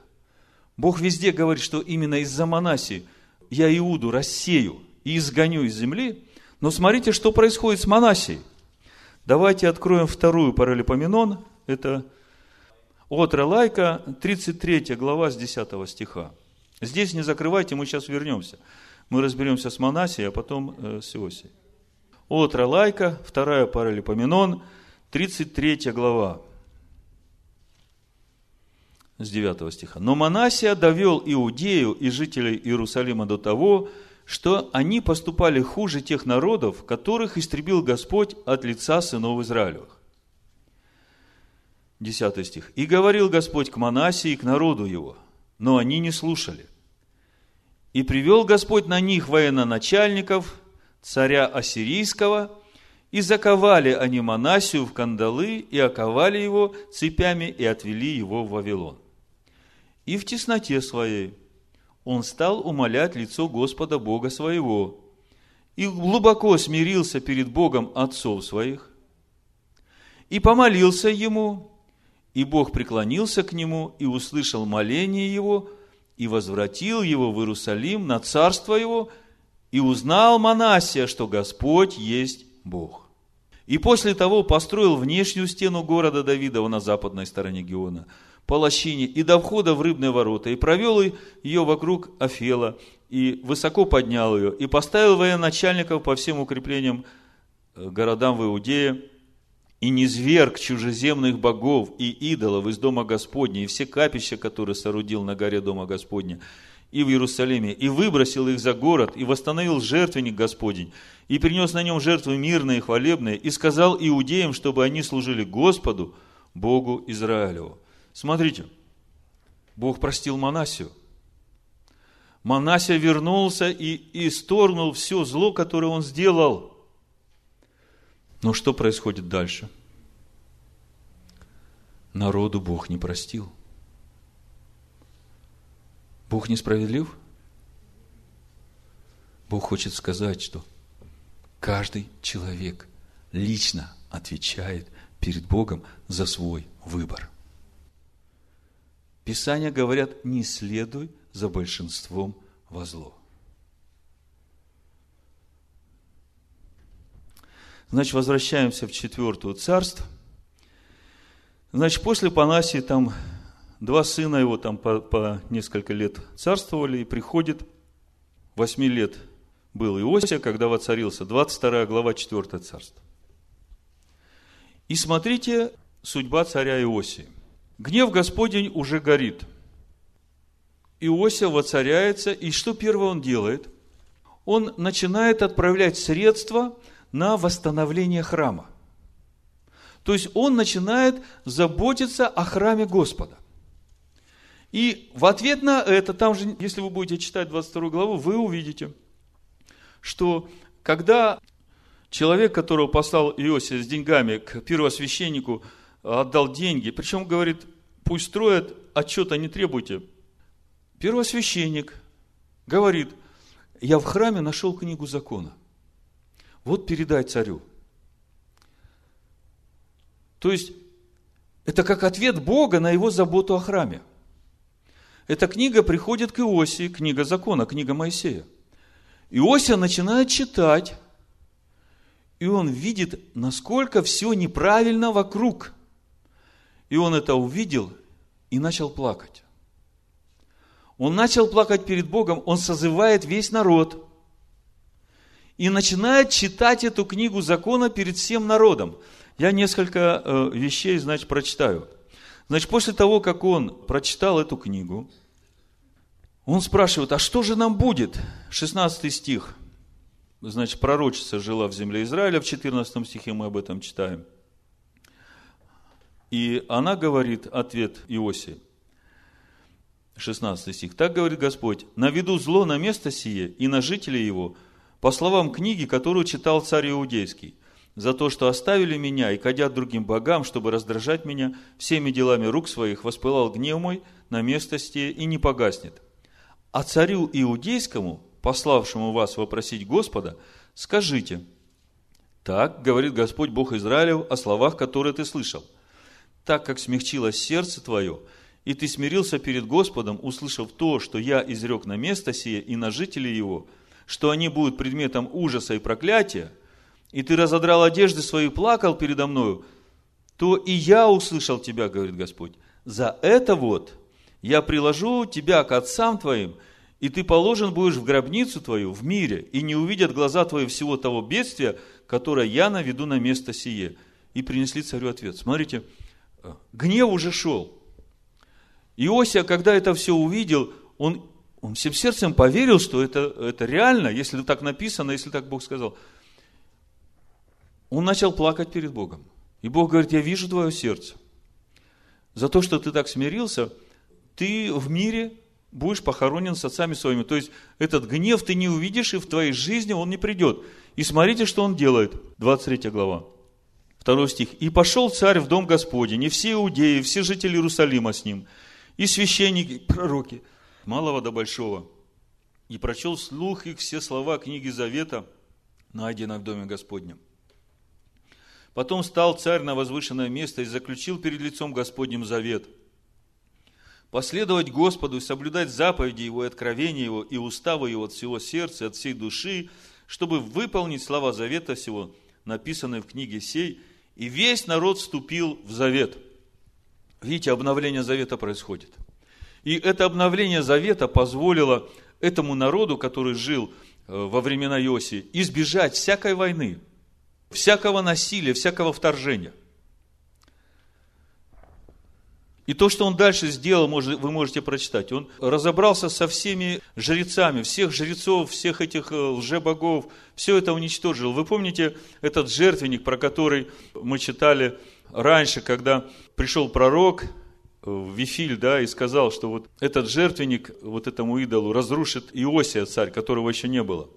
Бог везде говорит, что именно из-за Манасии я Иуду рассею и изгоню из земли. Но смотрите, что происходит с Манасией. Давайте откроем вторую паралипоменон. Это от Релайка, 33 глава с 10 стиха. Здесь не закрывайте, мы сейчас вернемся. Мы разберемся с Манасией, а потом э, с Иосией. От Релайка, вторая паралипоменон, 33 глава, с 9 стиха. «Но Манасия довел Иудею и жителей Иерусалима до того, что они поступали хуже тех народов, которых истребил Господь от лица сынов Израилевых. 10 стих. «И говорил Господь к Манасии и к народу его, но они не слушали. И привел Господь на них военачальников, царя Ассирийского – и заковали они Манасию в кандалы, и оковали его цепями, и отвели его в Вавилон. И в тесноте своей. Он стал умолять лицо Господа Бога своего, и глубоко смирился перед Богом отцов своих, и помолился ему, и Бог преклонился к нему, и услышал моление его, и возвратил его в Иерусалим на царство его, и узнал Манасия, что Господь есть Бог. И после того построил внешнюю стену города Давидова на западной стороне Геона, по лощине и до входа в рыбные ворота, и провел ее вокруг Афела, и высоко поднял ее, и поставил военачальников по всем укреплениям э, городам в Иудее, и не зверг чужеземных богов и идолов из Дома Господня, и все капища, которые соорудил на горе Дома Господня, и в Иерусалиме, и выбросил их за город, и восстановил жертвенник Господень, и принес на нем жертвы мирные и хвалебные, и сказал иудеям, чтобы они служили Господу, Богу Израилеву. Смотрите, Бог простил Манасию. Манасия вернулся и исторгнул все зло, которое он сделал. Но что происходит дальше? Народу Бог не простил. Бог несправедлив? Бог хочет сказать, что каждый человек лично отвечает перед Богом за свой выбор. Писания говорят, не следуй за большинством во зло. Значит, возвращаемся в четвертую царство. Значит, после Панасии там два сына его там по, по несколько лет царствовали, и приходит, восьми лет был Иосия, когда воцарился, 22 глава 4 царства. И смотрите, судьба царя Иосии – Гнев Господень уже горит. Иосия воцаряется, и что первое он делает? Он начинает отправлять средства на восстановление храма. То есть он начинает заботиться о храме Господа. И в ответ на это, там же, если вы будете читать 22 главу, вы увидите, что когда человек, которого послал Иосия с деньгами к первосвященнику, отдал деньги, причем говорит, пусть строят, отчета не требуйте. Первосвященник говорит, я в храме нашел книгу закона. Вот передай царю. То есть, это как ответ Бога на его заботу о храме. Эта книга приходит к Иосии, книга закона, книга Моисея. Иосия начинает читать, и он видит, насколько все неправильно вокруг – и он это увидел и начал плакать. Он начал плакать перед Богом, он созывает весь народ и начинает читать эту книгу закона перед всем народом. Я несколько э, вещей, значит, прочитаю. Значит, после того, как он прочитал эту книгу, он спрашивает, а что же нам будет? 16 стих. Значит, пророчица жила в земле Израиля, в 14 стихе мы об этом читаем. И она говорит, ответ Иосии, 16 стих. Так говорит Господь, наведу зло на место сие и на жителей его, по словам книги, которую читал царь Иудейский, за то, что оставили меня и кадят другим богам, чтобы раздражать меня, всеми делами рук своих воспылал гнев мой на место сие и не погаснет. А царю Иудейскому, пославшему вас вопросить Господа, скажите, так говорит Господь Бог Израилев о словах, которые ты слышал – так как смягчилось сердце твое, и ты смирился перед Господом, услышав то, что я изрек на место сие и на жителей его, что они будут предметом ужаса и проклятия, и ты разодрал одежды свои и плакал передо мною, то и я услышал тебя, говорит Господь. За это вот я приложу тебя к отцам твоим, и ты положен будешь в гробницу твою в мире, и не увидят глаза твои всего того бедствия, которое я наведу на место сие. И принесли царю ответ. Смотрите, гнев уже шел. Иосия, когда это все увидел, он, он всем сердцем поверил, что это, это реально, если так написано, если так Бог сказал. Он начал плакать перед Богом. И Бог говорит, я вижу твое сердце. За то, что ты так смирился, ты в мире будешь похоронен с отцами своими. То есть, этот гнев ты не увидишь, и в твоей жизни он не придет. И смотрите, что он делает. 23 глава. Второй стих. «И пошел царь в дом Господень, и все иудеи, все жители Иерусалима с ним, и священники, пророки, малого до большого, и прочел слух их все слова книги Завета, найденных в доме Господнем. Потом стал царь на возвышенное место и заключил перед лицом Господним завет. Последовать Господу и соблюдать заповеди Его и откровения Его и уставы Его от всего сердца, от всей души, чтобы выполнить слова завета всего, написанные в книге сей, и весь народ вступил в завет. видите, обновление завета происходит. И это обновление завета позволило этому народу, который жил э, во времена Иосии, избежать всякой войны, всякого насилия, всякого вторжения. И то, что он дальше сделал, вы можете прочитать. Он разобрался со всеми жрецами, всех жрецов, всех этих э, лжебогов, все это уничтожил. Вы помните этот жертвенник, про который мы читали раньше, когда пришел пророк в Вифиль, да, и сказал, что вот этот жертвенник вот этому идолу разрушит Иосия, царь, которого еще не было.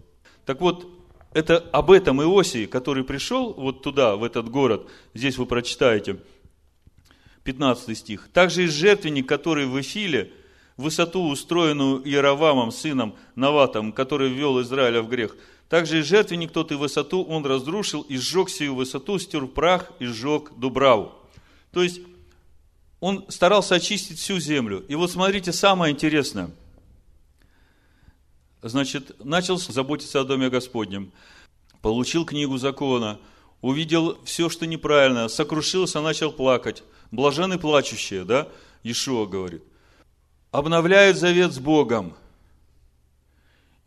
Так вот, это об этом Иосии, который пришел вот туда, в этот город, здесь вы прочитаете, 15 стих. Также и жертвенник, который в Эфиле, высоту, устроенную Иеровамом, сыном Наватом, который ввел Израиля в грех, также и жертвенник тот и высоту он разрушил, и сжег сию высоту, стер прах и сжег Дубраву. То есть, он старался очистить всю землю. И вот смотрите, самое интересное. Значит, начал заботиться о Доме Господнем, получил книгу закона, увидел все, что неправильно, сокрушился, начал плакать. Блажены плачущие, да? Ишуа говорит. Обновляет завет с Богом.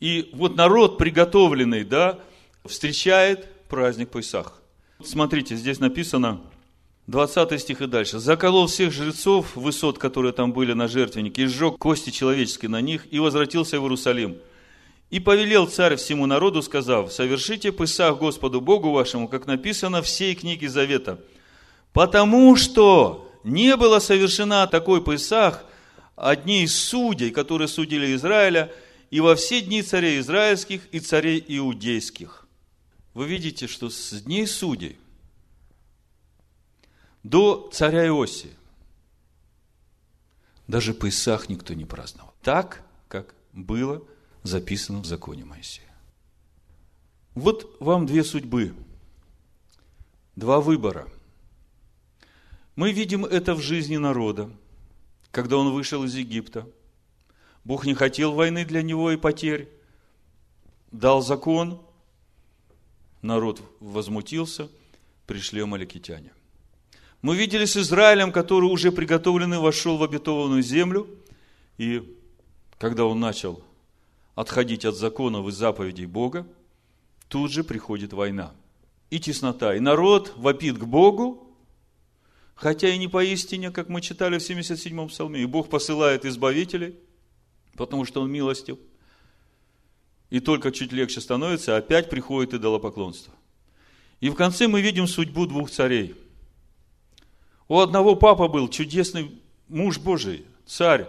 И вот народ приготовленный, да, встречает праздник Песах. Смотрите, здесь написано, 20 стих и дальше. «Заколол всех жрецов высот, которые там были на жертвеннике, и сжег кости человеческие на них, и возвратился в Иерусалим. И повелел царь всему народу, сказав, совершите Песах Господу Богу вашему, как написано в всей книге Завета. Потому что не было совершена такой Песах одни из судей, которые судили Израиля, и во все дни царей израильских и царей иудейских. Вы видите, что с дней судей до царя Иосии даже Песах никто не праздновал. Так, как было записано в законе Моисея. Вот вам две судьбы, два выбора. Мы видим это в жизни народа, когда он вышел из Египта. Бог не хотел войны для него и потерь. Дал закон, народ возмутился, пришли амаликитяне. Мы видели с Израилем, который уже приготовленный вошел в обетованную землю, и когда он начал отходить от законов и заповедей Бога, тут же приходит война и теснота. И народ вопит к Богу, хотя и не поистине, как мы читали в 77-м псалме. И Бог посылает избавителей, потому что Он милостив. И только чуть легче становится, опять приходит идолопоклонство. И в конце мы видим судьбу двух царей. У одного папа был чудесный муж Божий, царь,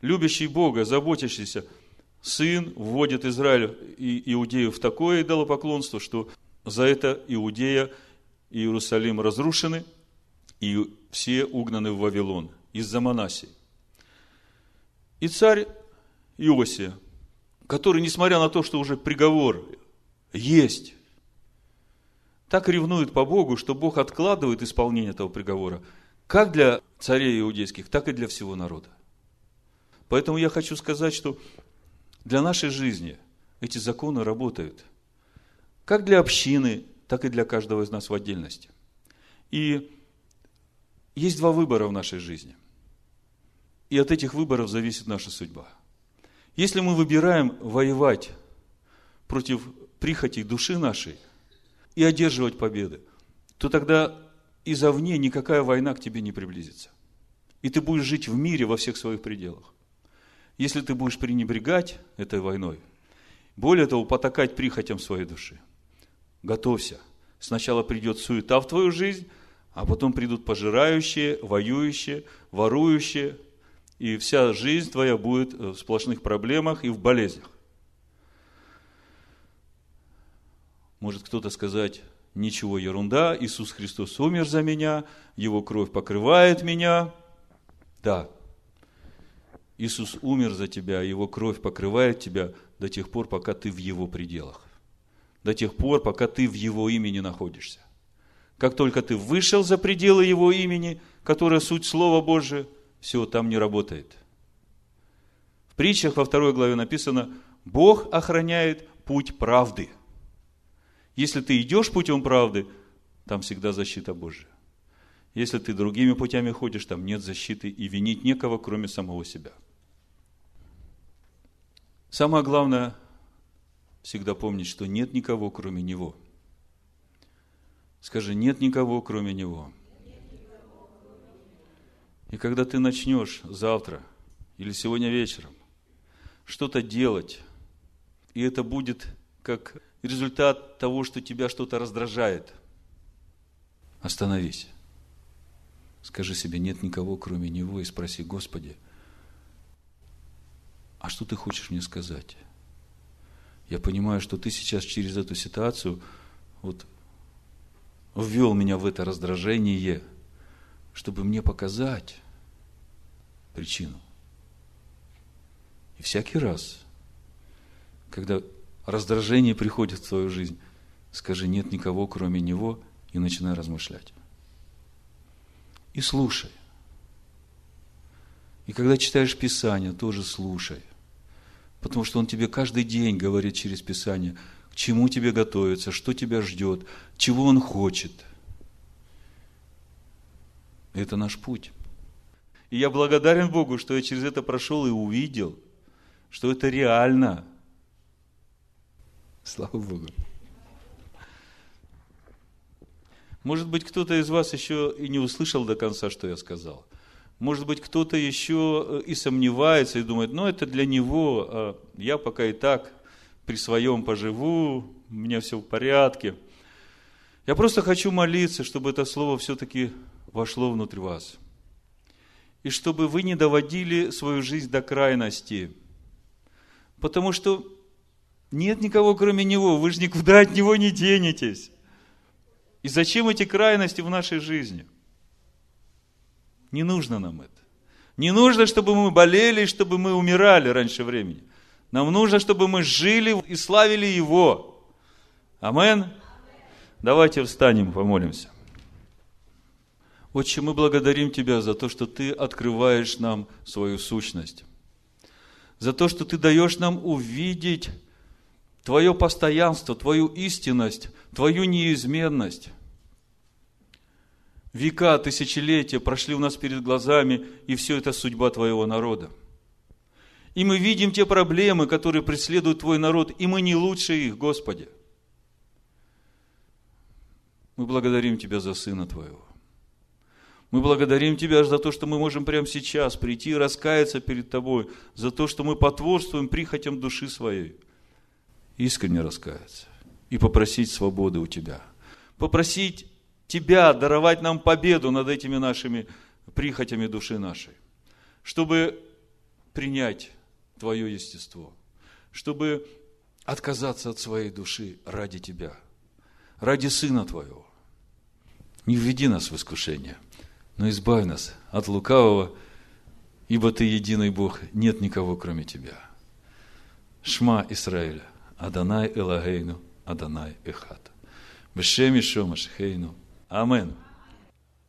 любящий Бога, заботящийся – сын вводит Израиль и Иудею в такое идолопоклонство, что за это Иудея и Иерусалим разрушены, и все угнаны в Вавилон из-за Манасии. И царь Иосия, который, несмотря на то, что уже приговор есть, так ревнует по Богу, что Бог откладывает исполнение этого приговора, как для царей иудейских, так и для всего народа. Поэтому я хочу сказать, что для нашей жизни эти законы работают. Как для общины, так и для каждого из нас в отдельности. И есть два выбора в нашей жизни. И от этих выборов зависит наша судьба. Если мы выбираем воевать против прихоти души нашей и одерживать победы, то тогда изовне никакая война к тебе не приблизится. И ты будешь жить в мире во всех своих пределах. Если ты будешь пренебрегать этой войной, более того, потакать прихотям своей души, готовься. Сначала придет суета в твою жизнь, а потом придут пожирающие, воюющие, ворующие, и вся жизнь твоя будет в сплошных проблемах и в болезнях. Может кто-то сказать, ничего, ерунда, Иисус Христос умер за меня, Его кровь покрывает меня. Да, Иисус умер за тебя, Его кровь покрывает тебя до тех пор, пока ты в Его пределах. До тех пор, пока ты в Его имени находишься. Как только ты вышел за пределы Его имени, которое суть Слова Божие, все, там не работает. В притчах во второй главе написано, Бог охраняет путь правды. Если ты идешь путем правды, там всегда защита Божия. Если ты другими путями ходишь, там нет защиты и винить некого, кроме самого себя. Самое главное, всегда помнить, что нет никого, кроме Него. Скажи, нет никого, кроме Него. И когда ты начнешь завтра или сегодня вечером что-то делать, и это будет как результат того, что тебя что-то раздражает, остановись. Скажи себе, нет никого, кроме Него, и спроси, Господи, а что ты хочешь мне сказать? Я понимаю, что ты сейчас через эту ситуацию вот ввел меня в это раздражение, чтобы мне показать причину. И всякий раз, когда раздражение приходит в твою жизнь, скажи, нет никого, кроме него, и начинай размышлять. И слушай. И когда читаешь Писание, тоже слушай. Потому что Он тебе каждый день говорит через Писание, к чему тебе готовиться, что тебя ждет, чего Он хочет. Это наш путь. И я благодарен Богу, что я через это прошел и увидел, что это реально. Слава Богу. Может быть, кто-то из вас еще и не услышал до конца, что я сказал. Может быть, кто-то еще и сомневается, и думает, ну, это для него, а я пока и так при своем поживу, у меня все в порядке. Я просто хочу молиться, чтобы это слово все-таки вошло внутрь вас. И чтобы вы не доводили свою жизнь до крайности. Потому что нет никого, кроме Него. Вы же никуда от Него не денетесь. И зачем эти крайности в нашей жизни? Не нужно нам это. Не нужно, чтобы мы болели, чтобы мы умирали раньше времени. Нам нужно, чтобы мы жили и славили Его. Амен. Давайте встанем, помолимся. Отче, мы благодарим Тебя за то, что Ты открываешь нам свою сущность. За то, что Ты даешь нам увидеть Твое постоянство, Твою истинность, Твою неизменность. Века, тысячелетия прошли у нас перед глазами, и все это судьба Твоего народа. И мы видим те проблемы, которые преследуют Твой народ, и мы не лучше их, Господи. Мы благодарим Тебя за Сына Твоего. Мы благодарим Тебя за то, что мы можем прямо сейчас прийти и раскаяться перед Тобой, за то, что мы потворствуем прихотям души своей – искренне раскаяться и попросить свободы у Тебя. Попросить Тебя даровать нам победу над этими нашими прихотями души нашей, чтобы принять Твое естество, чтобы отказаться от своей души ради Тебя, ради Сына Твоего. Не введи нас в искушение, но избавь нас от лукавого, ибо Ты единый Бог, нет никого, кроме Тебя. Шма Израиля. Адонай Элагейну, Адонай Эхат. Бешем Ишо Машхейну. Амен.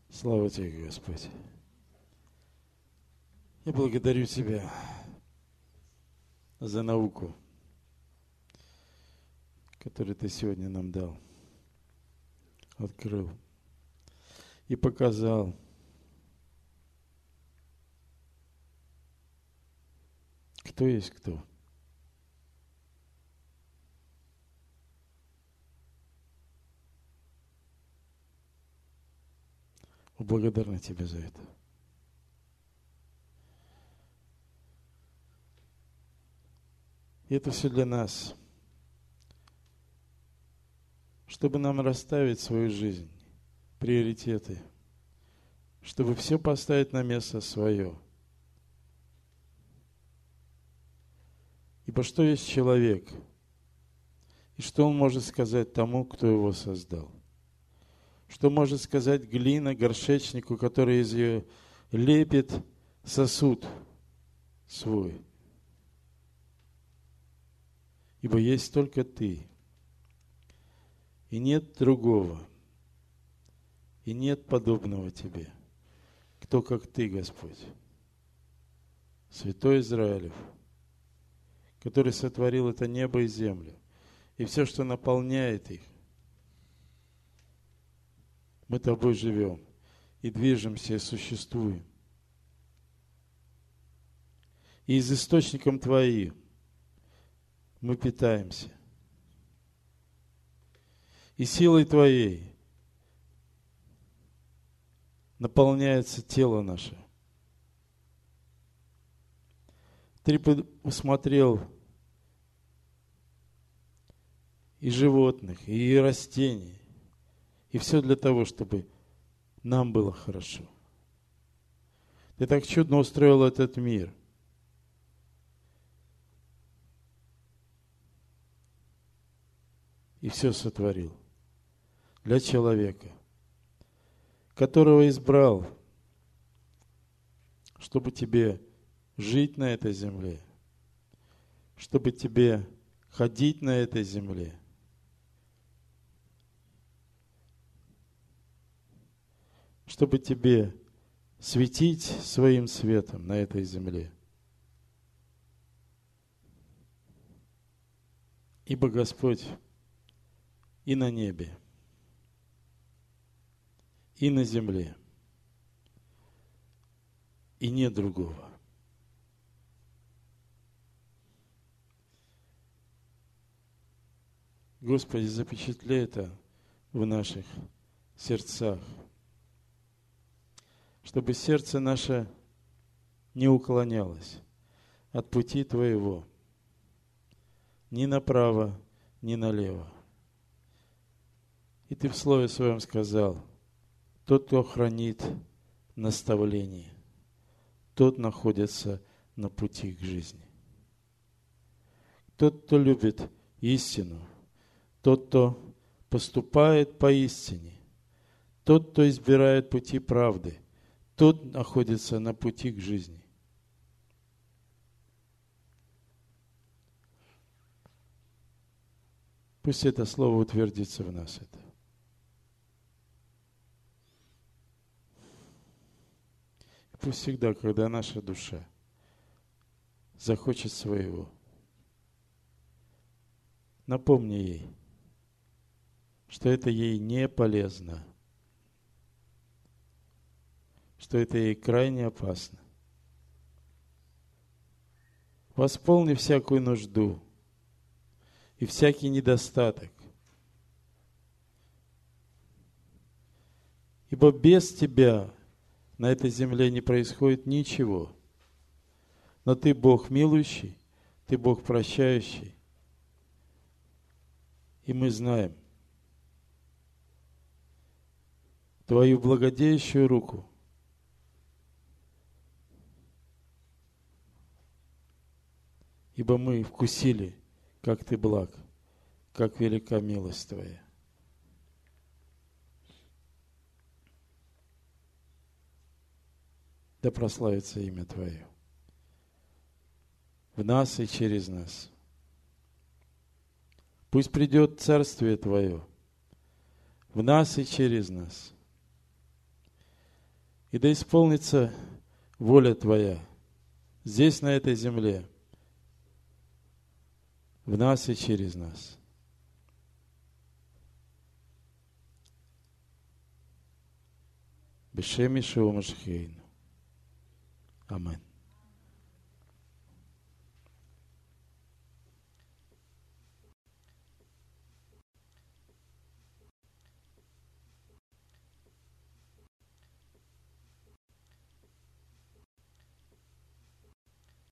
Слава тебе, Господь. Я благодарю Тебя за науку, которую Ты сегодня нам дал, открыл и показал. Кто есть кто? благодарны тебе за это. И это все для нас, чтобы нам расставить свою жизнь, приоритеты, чтобы все поставить на место свое. Ибо что есть человек, и что он может сказать тому, кто его создал – что может сказать глина горшечнику, который из ее лепит сосуд свой? Ибо есть только ты, и нет другого, и нет подобного тебе. Кто как ты, Господь? Святой Израилев, который сотворил это небо и землю, и все, что наполняет их, мы тобой живем. и движемся, и существуем. И из источником Твоим мы питаемся. И силой Твоей наполняется тело наше. Ты посмотрел и животных, и растений, и все для того, чтобы нам было хорошо. Ты так чудно устроил этот мир. И все сотворил для человека, которого избрал, чтобы тебе жить на этой земле, чтобы тебе ходить на этой земле. Чтобы тебе светить своим светом на этой земле. Ибо Господь и на небе, и на земле, и нет другого. Господи, запечатли это в наших сердцах, чтобы сердце наше не уклонялось от пути Твоего, ни направо, ни налево. И Ты в Слове Своем сказал, тот, кто хранит наставление, тот находится на пути к жизни. Тот, кто любит истину – тот, кто поступает поистине, тот, кто избирает пути правды, тот находится на пути к жизни. Пусть это слово утвердится в нас. Это. Пусть всегда, когда наша душа захочет своего, напомни ей – что это ей не полезно, что это ей крайне опасно. Восполни всякую нужду и всякий недостаток. Ибо без Тебя на этой земле не происходит ничего. Но Ты Бог милующий, Ты Бог прощающий. И мы знаем, Твою благодеющую руку. Ибо мы вкусили, как Ты благ, как велика милость Твоя. Да прославится имя Твое в нас и через нас. Пусть придет Царствие Твое в нас и через нас – и да исполнится воля Твоя здесь, на этой земле, в нас и через нас. Ишуа Машхейну. Amen.